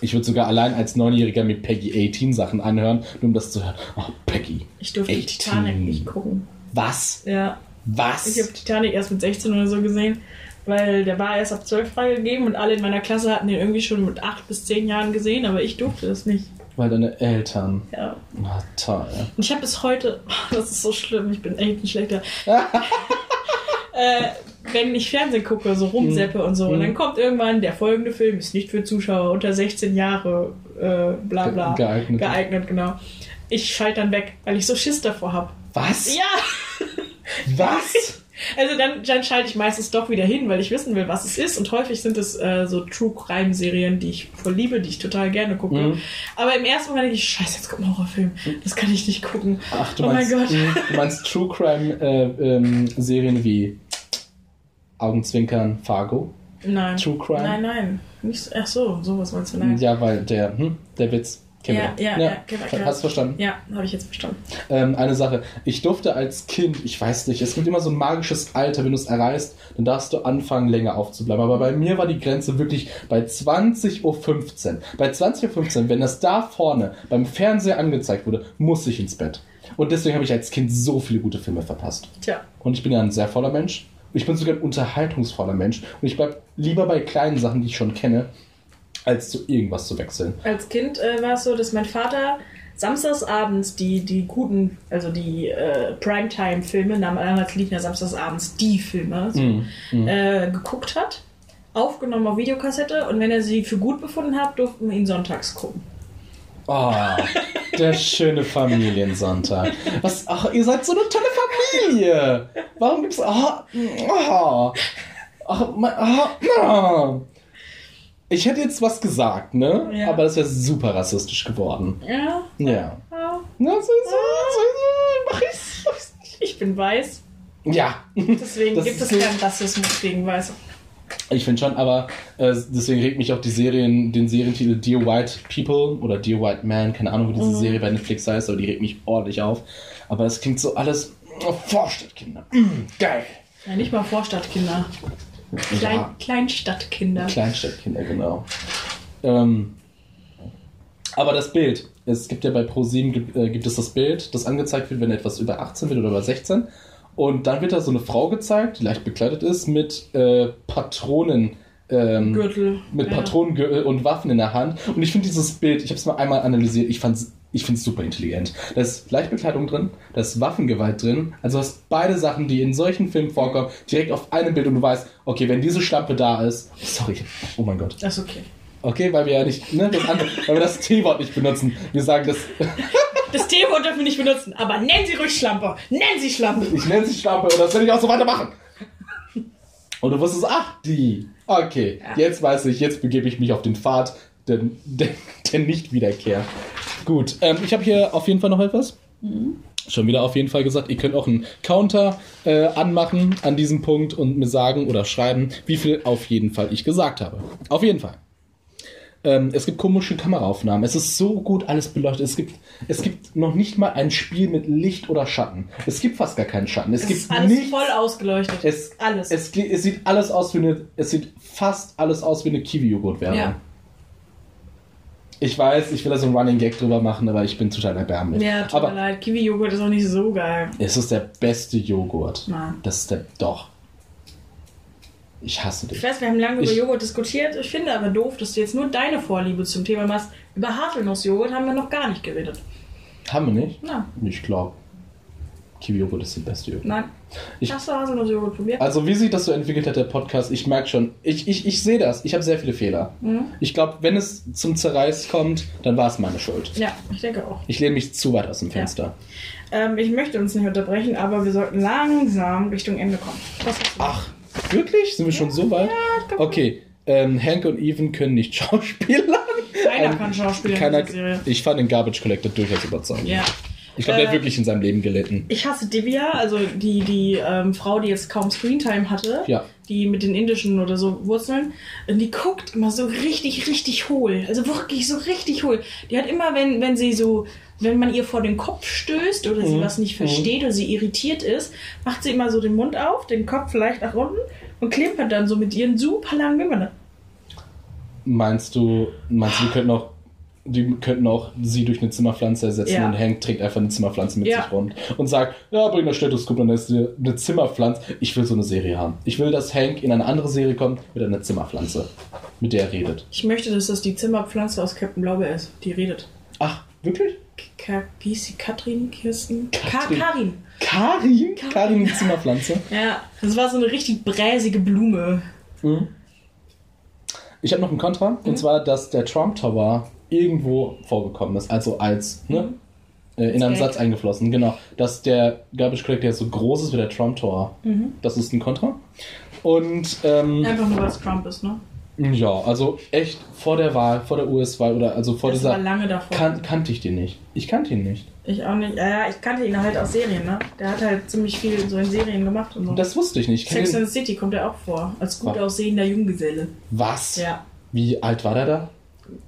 Ich würde sogar allein als Neunjähriger mit Peggy 18 Sachen anhören, nur um das zu hören. Oh, Peggy. Ich durfte 18. Titanic nicht gucken. Was? Ja. Was? Ich habe Titanic erst mit 16 oder so gesehen, weil der war erst ab 12 freigegeben und alle in meiner Klasse hatten den irgendwie schon mit 8 bis 10 Jahren gesehen, aber ich durfte das nicht. Weil deine Eltern. Ja. Ah, toll. Und ich habe bis heute, *laughs* das ist so schlimm, ich bin echt ein schlechter. *laughs* *laughs* äh, wenn ich Fernsehen gucke, so rumseppe und so, und dann kommt irgendwann, der folgende Film ist nicht für Zuschauer unter 16 Jahre, äh, bla bla. Ge- geeignet. Geeignet, genau. Ich schalte dann weg, weil ich so Schiss davor habe. Was? Ja! Was? *laughs* Also dann, dann schalte ich meistens doch wieder hin, weil ich wissen will, was es ist. Und häufig sind es äh, so True Crime Serien, die ich voll liebe, die ich total gerne gucke. Mhm. Aber im ersten Moment denke ich, scheiße, jetzt kommt ein Horrorfilm. Das kann ich nicht gucken. Ach, du oh mein meinst, Gott. mh, du meinst True Crime äh, ähm, Serien wie Augenzwinkern, Fargo? Nein. True Crime? Nein, nein. Nicht, ach so, sowas meinst du, nein. Ja, weil der, hm, der Witz. Ja, ja, ja, wir. Hast du verstanden? Ja, habe ich jetzt verstanden. Ähm, eine Sache. Ich durfte als Kind, ich weiß nicht, es gibt immer so ein magisches Alter, wenn du es erreichst, dann darfst du anfangen, länger aufzubleiben. Aber bei mir war die Grenze wirklich bei 20.15 Uhr. Bei 20.15 Uhr, wenn das da vorne beim Fernseher angezeigt wurde, muss ich ins Bett. Und deswegen habe ich als Kind so viele gute Filme verpasst. Tja. Und ich bin ja ein sehr voller Mensch. Ich bin sogar ein unterhaltungsvoller Mensch. Und ich bleibe lieber bei kleinen Sachen, die ich schon kenne, als zu irgendwas zu wechseln. Als Kind äh, war es so, dass mein Vater samstagsabends die, die guten, also die äh, Primetime-Filme, damals liefen ja samstagsabends die Filme, so, Mhm. Mhm. äh, geguckt hat, aufgenommen auf Videokassette und wenn er sie für gut befunden hat, durften wir ihn sonntags gucken. Oh, der schöne Familiensonntag. Was? Ach, ihr seid so eine tolle Familie. Warum gibt's. Oh, oh, ach, mein, oh, oh. Ich hätte jetzt was gesagt, ne? Ja. Aber das wäre super rassistisch geworden. Ja, Ja. ja. Na, so, so, so, mach ich's, ich bin weiß, Ja. deswegen Das gibt es keinen Rassismus gegen Weiße. Ich finde schon, aber äh, deswegen regt mich auch die Serien, den Serientitel Dear White People oder Dear White Man, keine Ahnung, wie diese Mhm. Serie bei Netflix heißt, aber die regt mich ordentlich auf. Aber es klingt so alles oh, Vorstadtkinder. Mm, geil. Ja, nicht mal Vorstadtkinder. Klein, Ja, Kleinstadtkinder. Kleinstadtkinder, genau. Ähm, aber das Bild, es gibt ja bei ProSieben gibt, äh, gibt es das Bild, das angezeigt wird, wenn etwas über 18 wird oder über 16. Und dann wird da so eine Frau gezeigt, die leicht bekleidet ist, mit äh, Patronen. Ähm, Gürtel. mit ja. Patronengürtel und Waffen in der Hand. Und ich finde dieses Bild, ich habe es mal einmal analysiert, ich fand's ich finde es super intelligent. Da ist Leichtbekleidung drin, da ist Waffengewalt drin. Also du hast beide Sachen, die in solchen Filmen vorkommen, direkt auf einem Bild und du weißt, okay, wenn diese Schlampe da ist, sorry, oh mein Gott. Das ist okay. Okay, weil wir ja nicht, ne, das andere, weil wir das T-Wort nicht benutzen. Wir sagen das, *laughs* Das T-Wort dürfen wir nicht benutzen, aber nennen Sie ruhig Schlampe. Nennen Sie Schlampe. ich nenne sie Schlampe und das will ich auch so weitermachen. Und du wusstest, ach, die. Okay, Ja. jetzt weiß ich, jetzt begebe ich mich auf den Pfad der, der, der Nichtwiederkehr. Gut, ähm, ich habe hier auf jeden Fall noch etwas. Schon wieder auf jeden Fall gesagt, ihr könnt auch einen Counter äh, anmachen an diesem Punkt und mir sagen oder schreiben, wie viel auf jeden Fall ich gesagt habe. Auf jeden Fall. Ähm, es gibt komische Kameraaufnahmen. Es ist so gut alles beleuchtet. Es gibt, es gibt noch nicht mal ein Spiel mit Licht oder Schatten. Es gibt fast gar keinen Schatten. Es Es gibt ist alles nichts. voll ausgeleuchtet. Es, alles. Es, es sieht alles aus wie eine. Es sieht fast alles aus wie eine Kiwi-Joghurt-Werbung. Ja. Ich weiß, ich will da so einen Running Gag drüber machen, aber ich bin total erbärmlich. ja, tut aber mir leid. Kiwi-Joghurt ist auch nicht so geil. es ist der beste Joghurt. Nein. Das ist der. Doch. Ich hasse Ich dich. weiß, wir haben lange über Ich- Joghurt diskutiert. Ich finde aber doof, dass du jetzt nur deine Vorliebe zum Thema machst. Über Haselnussjoghurt haben wir noch gar nicht geredet. Haben wir nicht? Na, Ich glaube. Kiwi-Joghurt ist der beste Joghurt. nein. Ich- Hast du Haselnussjoghurt probiert? Also, wie sich das so entwickelt hat, der Podcast, ich merke schon, ich, ich, ich sehe das. Ich habe sehr viele Fehler. Mhm. Ich glaube, wenn es zum Zerreiß kommt, dann war es meine Schuld. Ja, ich denke auch. Ich lehne mich zu weit aus dem Fenster. Ähm, ich möchte uns nicht unterbrechen, aber wir sollten langsam Richtung Ende kommen. Ach, wirklich? Sind wir schon so weit? Okay, ähm, Hank und Ethan können nicht *laughs* schauspielern. Keiner Ähm, kann Schauspieler Keiner, in dieser Serie. ich fand den Garbage Collector durchaus überzeugend. Ja. Ich glaube, der Äh, hat wirklich in seinem Leben gelitten. Ich hasse Divya, also die, die ähm, Frau, die jetzt kaum Screentime hatte, Ja. die mit den indischen oder so Wurzeln, die guckt immer so richtig, richtig hohl. Also wirklich so richtig hohl. Die hat immer, wenn, wenn sie so, wenn man ihr vor den Kopf stößt oder sie Mhm. was nicht versteht oder sie irritiert ist, macht sie immer so den Mund auf, den Kopf vielleicht nach unten und klimpert dann so mit ihren super langen Wimpern. Meinst du, meinst du, die könnten auch, die könnten auch sie durch eine Zimmerpflanze ersetzen Ja. und Hank trägt einfach eine Zimmerpflanze mit Ja. sich rund und sagt, ja, bring das Stethoskop, dann ist eine Zimmerpflanze. Ich will so eine Serie haben. Ich will, dass Hank in eine andere Serie kommt mit einer Zimmerpflanze, mit der er redet. Ich möchte, dass das die Zimmerpflanze aus Captain Blaubeer ist. Die redet. Ach, wirklich? Ka wie ist sie? Katrin? Kirsten? Ka Katrin. Karin. Karin? Karin. Karin die Zimmerpflanze? *laughs* Ja, das war so eine richtig bräsige Blume. Mhm. Ich habe noch ein Kontra, und zwar, dass der Trump Tower irgendwo vorgekommen ist, also als, ne, äh, in einem. Satz eingeflossen, genau, dass der Garbage Collector jetzt so groß ist wie der Trump Tower. Das ist ein Kontra. Und, ähm, Einfach nur, weil es Trump ist, ne? Ja, also echt vor der Wahl, vor der US-Wahl oder also vor Das war dieser, lange davor. kan kannte ich den nicht. Ich kannte ihn nicht. ich auch nicht. Ja, ja, ich kannte ihn halt aus Serien, ne? Der hat halt ziemlich viel so in Serien gemacht und so. Das wusste ich nicht. Ich Sex and the City kommt er auch vor. Als gut Ah. aussehender Junggeselle. Was? Ja. Wie alt war der da?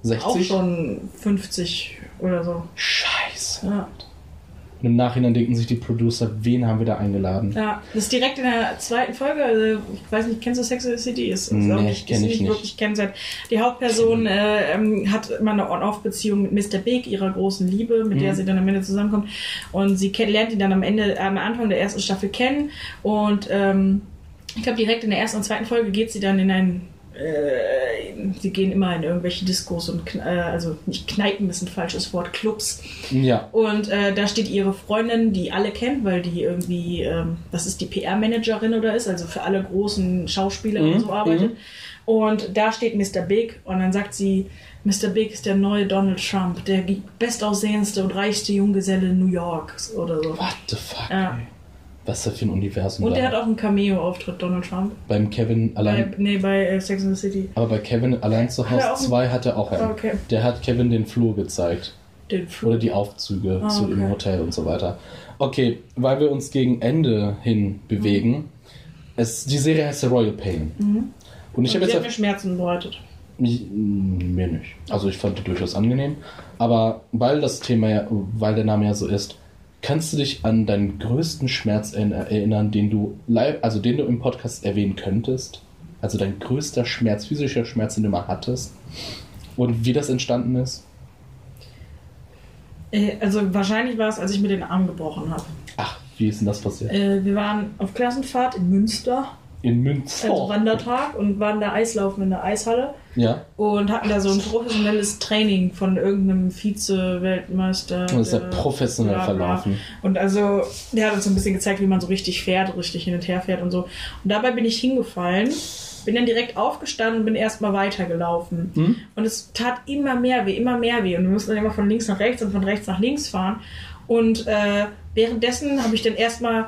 60? Auch schon 50 oder so. Scheiße. Ja. Und im Nachhinein denken sich die Producer, wen haben wir da eingeladen? ja. Das ist direkt in der zweiten Folge. Also, ich weiß nicht, kennst du Sex and the City? Ist, ist Nee, auch nicht, kenn ist ich nicht nicht. wirklich kennenswert. Die Hauptperson äh, ähm, hat immer eine On-Off-Beziehung mit Mr. Big, ihrer großen Liebe, mit der Mhm. sie dann am Ende zusammenkommt. Und sie kennt, lernt ihn dann am Ende, am Anfang der ersten Staffel kennen. Und ähm, ich glaube, direkt in der ersten und zweiten Folge geht sie dann in ein sie gehen immer in irgendwelche Diskos und, äh, also nicht Kneipen ist ein falsches Wort, Clubs. Ja. Und äh, da steht ihre Freundin, die alle kennt, weil die irgendwie, ähm, das ist die PR-Managerin oder ist, also für alle großen Schauspieler Mhm, und so arbeitet. Und da steht Mr. Big und dann sagt sie, Mr. Big ist der neue Donald Trump, der bestaussehendste und reichste Junggeselle New Yorks oder so. What the fuck? Ja. ey? Was ist das für ein Universum Und der hat auch einen Cameo-Auftritt, Donald Trump. Beim Kevin Bei, allein. nee, bei äh, Sex and the City. Aber bei Kevin allein zu Hause einen- 2 hat er auch einen. Okay. Der hat Kevin den Flur gezeigt. Den Flug. Oder die Aufzüge Ah, zu dem okay. Hotel und so weiter. Okay, weil wir uns gegen Ende hin bewegen. Es, die Serie heißt The Royal Pain. Und ich habe jetzt hat mir Schmerzen bereitet. Ich, mir nicht. Also ich fand die durchaus angenehm. Aber weil das Thema ja, weil der Name ja so ist, kannst du dich an deinen größten Schmerz erinn- erinnern, den du live, also den du im Podcast erwähnen könntest? Also dein größter Schmerz, physischer Schmerz, den du mal hattest? Und wie das entstanden ist? Äh, also wahrscheinlich war es, als ich mir den Arm gebrochen habe. Ach, wie ist denn das passiert? Äh, wir waren auf Klassenfahrt in Münster, In Münster. also Wandertag, und waren da Eislaufen in der Eishalle Ja. und hatten da so ein professionelles Training von irgendeinem Vize-Weltmeister. Und ist ja professionell bla. verlaufen. Und also, der hat uns so ein bisschen gezeigt, wie man so richtig fährt, richtig hin und her fährt und so. Und dabei bin ich hingefallen, bin dann direkt aufgestanden und bin erstmal weitergelaufen. Hm? Und es tat immer mehr weh, immer mehr weh. Und wir mussten dann immer von links nach rechts und von rechts nach links fahren. Und äh, währenddessen habe ich dann erstmal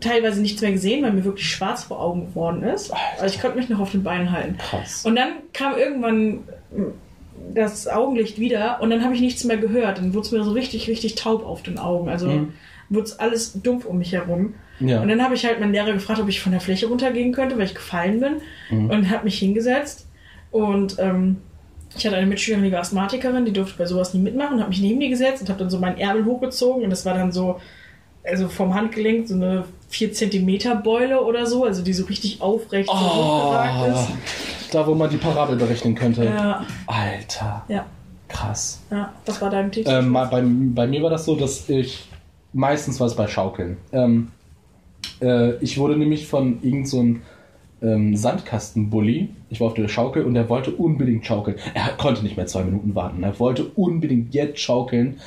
teilweise nichts mehr gesehen, weil mir wirklich schwarz vor Augen geworden ist. Also ich konnte mich noch auf den Beinen halten. Krass. Und dann kam irgendwann das Augenlicht wieder und dann habe ich nichts mehr gehört. Dann wurde es mir so richtig, richtig taub auf den Augen. Also Mhm. wurde es alles dumpf um mich herum. ja. Und dann habe ich halt meinen Lehrer gefragt, ob ich von der Fläche runtergehen könnte, weil ich gefallen bin. Mhm. Und habe mich hingesetzt. Und ähm, ich hatte eine Mitschülerin, die war Asthmatikerin, die durfte bei sowas nie mitmachen. Habe mich neben die gesetzt und habe dann so meinen Ärmel hochgezogen. Und das war dann so, also vom Handgelenk so eine 4 Zentimeter Beule oder so, also die so richtig aufrecht hochgeragt Oh, ist. da wo man die Parabel berechnen könnte. Ja, Alter, ja, krass. ja, das war dein Tipp. Ähm, bei, bei, mir war das so, dass ich meistens war es bei Schaukeln. Ähm, äh, ich wurde nämlich von irgendeinem so einem, ähm, Sandkastenbully. Ich war auf der Schaukel und er wollte unbedingt schaukeln. Er konnte nicht mehr zwei Minuten warten. Er wollte unbedingt jetzt schaukeln.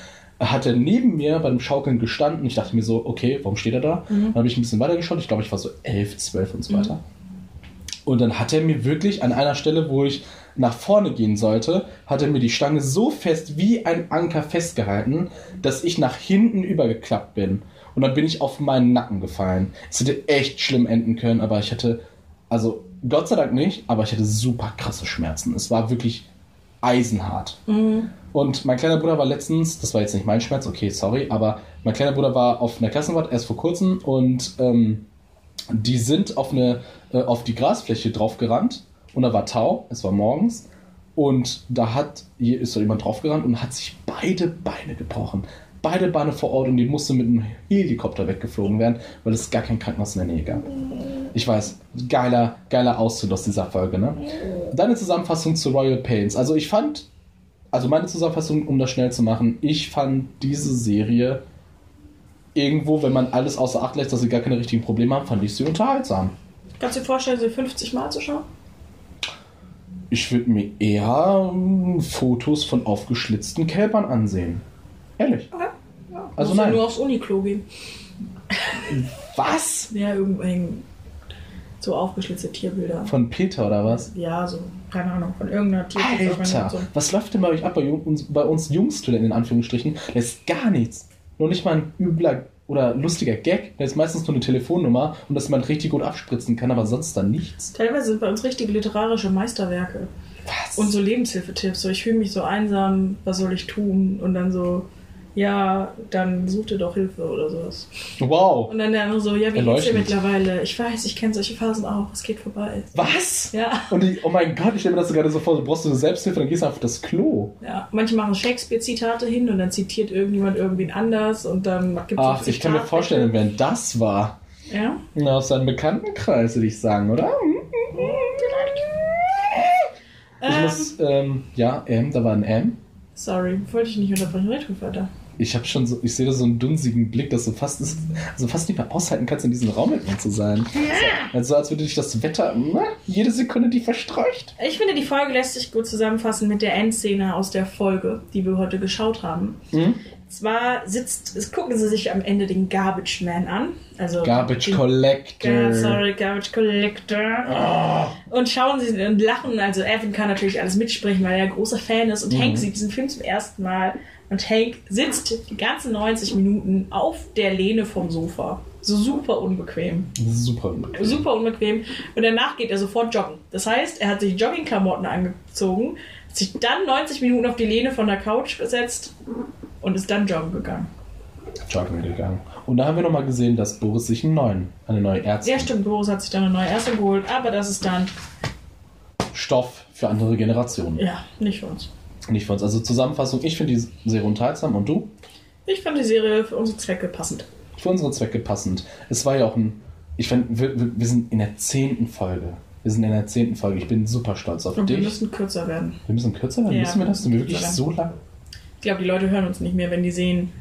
Er hatte neben mir beim Schaukeln gestanden. Ich dachte mir so, okay, warum steht er da? Dann habe ich ein bisschen weiter geschaut. Ich glaube, ich war so elf, zwölf und so weiter. Und dann hat er mir wirklich an einer Stelle, wo ich nach vorne gehen sollte, hat er mir die Stange so fest wie ein Anker festgehalten, dass ich nach hinten übergeklappt bin. Und dann bin ich auf meinen Nacken gefallen. Es hätte echt schlimm enden können, aber ich hatte, also Gott sei Dank nicht, aber ich hatte super krasse Schmerzen. Es war wirklich eisenhart. Mhm. Und mein kleiner Bruder war letztens, das war jetzt nicht mein Schmerz, okay, sorry, aber mein kleiner Bruder war auf einer Klassenfahrt erst vor kurzem und ähm, die sind auf, eine, äh, auf die Grasfläche draufgerannt und da war Tau, es war morgens und da hat, hier ist so jemand draufgerannt und hat sich beide Beine gebrochen. Beide Beine vor Ort und die musste mit einem Helikopter weggeflogen werden, weil es gar kein Krankenhaus in der Nähe gab. Ich weiß, geiler, geiler Auszug aus dieser Folge, ne? Deine Zusammenfassung zu Royal Pains. Also ich fand, also meine Zusammenfassung, um das schnell zu machen, ich fand diese Serie irgendwo, wenn man alles außer Acht lässt, dass sie gar keine richtigen Probleme haben, fand ich sie unterhaltsam. Kannst du dir vorstellen, sie 50 Mal zu schauen? Ich würde mir eher ähm, Fotos von aufgeschlitzten Kälbern ansehen. Ehrlich. Okay. Ja. Also Musst du nein. nur aufs Uniklo gehen. Was? Ja, irgendwo hängen so aufgeschlitzte Tierbilder. Von Peter oder was? Ja, so, keine Ahnung, von irgendeiner Alter, Tierschutzorganisation. was läuft denn bei euch ab, bei, uns, bei uns Jungstudenten in Anführungsstrichen? Da ist gar nichts. Nur nicht mal ein übler oder lustiger Gag. Da ist meistens nur eine Telefonnummer und dass man richtig gut abspritzen kann, aber sonst dann nichts. Teilweise sind bei uns richtige literarische Meisterwerke. Was? Und so Lebenshilfetipps. So, ich fühle mich so einsam, was soll ich tun? Und dann so, ja, dann such dir doch Hilfe oder sowas. wow. Und dann der andere so, ja, wie geht's dir mittlerweile? Ich weiß, ich kenne solche Phasen auch, es geht vorbei. Was? Ja. Und ich, oh mein Gott, ich stelle mir das so gerade so vor, du brauchst eine Selbsthilfe, dann gehst du auf das Klo. Ja, manche machen Shakespeare-Zitate hin und dann zitiert irgendjemand irgendwen anders und dann gibt es Ach, ich kann mir vorstellen, wer das war. Ja? Na, aus seinem Bekanntenkreis, würde ich sagen, oder? Ich Ähm, muss, ähm, ja, M, da war ein M. sorry, wollte ich nicht unterbrechen. Red weiter. Ich habe schon so, ich sehe da so einen dunsigen Blick, dass du fast, ist, also fast nicht mehr aushalten kannst, in diesem Raum mit mir zu sein. So, also als würde dich das Wetter na, jede Sekunde die verstreucht. Ich finde, die Folge lässt sich gut zusammenfassen mit der Endszene aus der Folge, die wir heute geschaut haben. Mhm. Zwar sitzt, es gucken sie sich am Ende den Garbage Man an. Also Garbage den, Collector. Ja, sorry, Garbage Collector. Oh. Und schauen sie und lachen. Also Evan kann natürlich alles mitsprechen, weil er ein großer Fan ist. Und Mhm. Hank sieht diesen Film zum ersten Mal. Und Hank sitzt die ganzen 90 Minuten auf der Lehne vom Sofa. So super unbequem. Super. unbequem. Super unbequem. Und danach geht er sofort joggen. Das heißt, er hat sich Joggingklamotten angezogen, hat sich dann 90 Minuten auf die Lehne von der Couch gesetzt und ist dann joggen gegangen. Joggen gegangen. Und da haben wir nochmal gesehen, dass Boris sich einen neuen, eine neue Ärztin Ja, stimmt, Boris hat sich dann eine neue Ärztin geholt, aber das ist dann, Stoff für andere Generationen. ja, nicht für uns. Nicht für uns. Also Zusammenfassung, ich finde die sehr unterhaltsam und du? Ich fand die Serie für unsere Zwecke passend. Für unsere Zwecke passend. Es war ja auch ein. Ich finde, wir, wir wir sind in der zehnten Folge. Wir sind in der zehnten Folge. Ich bin super stolz auf Und wir dich. müssen kürzer werden. wir müssen kürzer werden. Ja. Müssen wir das? Sind wir wirklich so lang? Ich glaube, die Leute hören uns nicht mehr, wenn die sehen,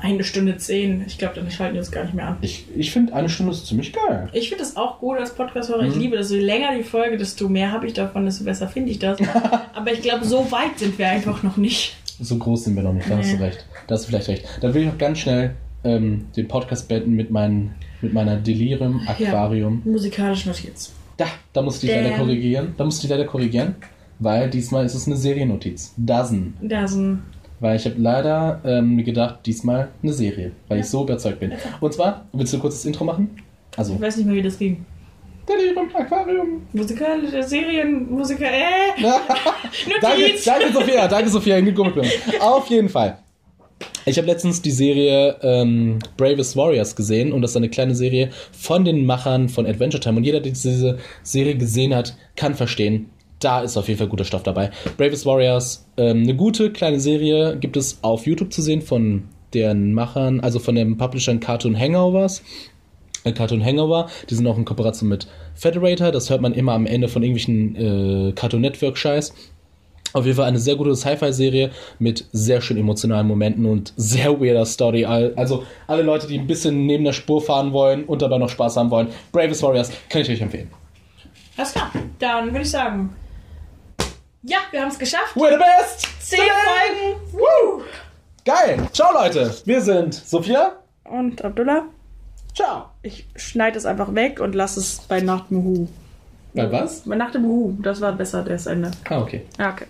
eine Stunde zehn. Ich glaube, dann schalten die uns gar nicht mehr an. Ich, ich finde, eine Stunde ist ziemlich geil. Ich finde das auch gut als Podcast-Hörer. Ich Mhm. liebe das. Je länger die Folge, desto mehr habe ich davon, desto besser finde ich das. *laughs* Aber ich glaube, so weit sind wir einfach noch nicht. So groß sind wir noch nicht, da hast Nee. du recht. Da hast du vielleicht recht. Dann will ich auch ganz schnell ähm, den Podcast beenden mit, meinen, mit meiner Delirium Aquarium. Musikalisch Notiz. Da, da musste ich leider korrigieren. Da musste ich leider korrigieren, weil diesmal ist es eine Seriennotiz. Dozen. Sind Weil ich habe leider ähm, mir gedacht, diesmal eine Serie, weil Ja. ich so überzeugt bin. Und zwar, willst du kurz das Intro machen? Also, Ich weiß nicht mehr, wie das ging. Delirium Aquarium. Musikalische Serien, Musiker, äh, *laughs* danke, danke Sophia, danke Sophia, hingeguckt. Auf jeden Fall. Ich habe letztens die Serie ähm, Bravest Warriors gesehen und das ist eine kleine Serie von den Machern von Adventure Time. Und jeder, der diese Serie gesehen hat, kann verstehen, da ist auf jeden Fall guter Stoff dabei. Bravest Warriors, ähm, eine gute kleine Serie, gibt es auf YouTube zu sehen von deren Machern, also von den Publishern Cartoon Hangovers. Äh, Cartoon Hangover, die sind auch in Kooperation mit Federator, das hört man immer am Ende von irgendwelchen äh, Cartoon Network Scheiß. Auf jeden Fall eine sehr gute Sci-Fi-Serie mit sehr schön emotionalen Momenten und sehr weirder Story. Al- Also alle Leute, die ein bisschen neben der Spur fahren wollen und dabei noch Spaß haben wollen, Bravest Warriors kann ich euch empfehlen. Alles klar. Dann würde ich sagen, ja, wir haben es geschafft. We're the best! Zehn Folgen. Woo! Geil! Ciao Leute! Wir sind Sophia. Und Abdullah, Ciao! ich schneide es einfach weg und lasse es bei Nacht Muhu. Bei was? Bei Nacht im Muhu, das war besser, das Ende. Ah, okay. Ja, okay.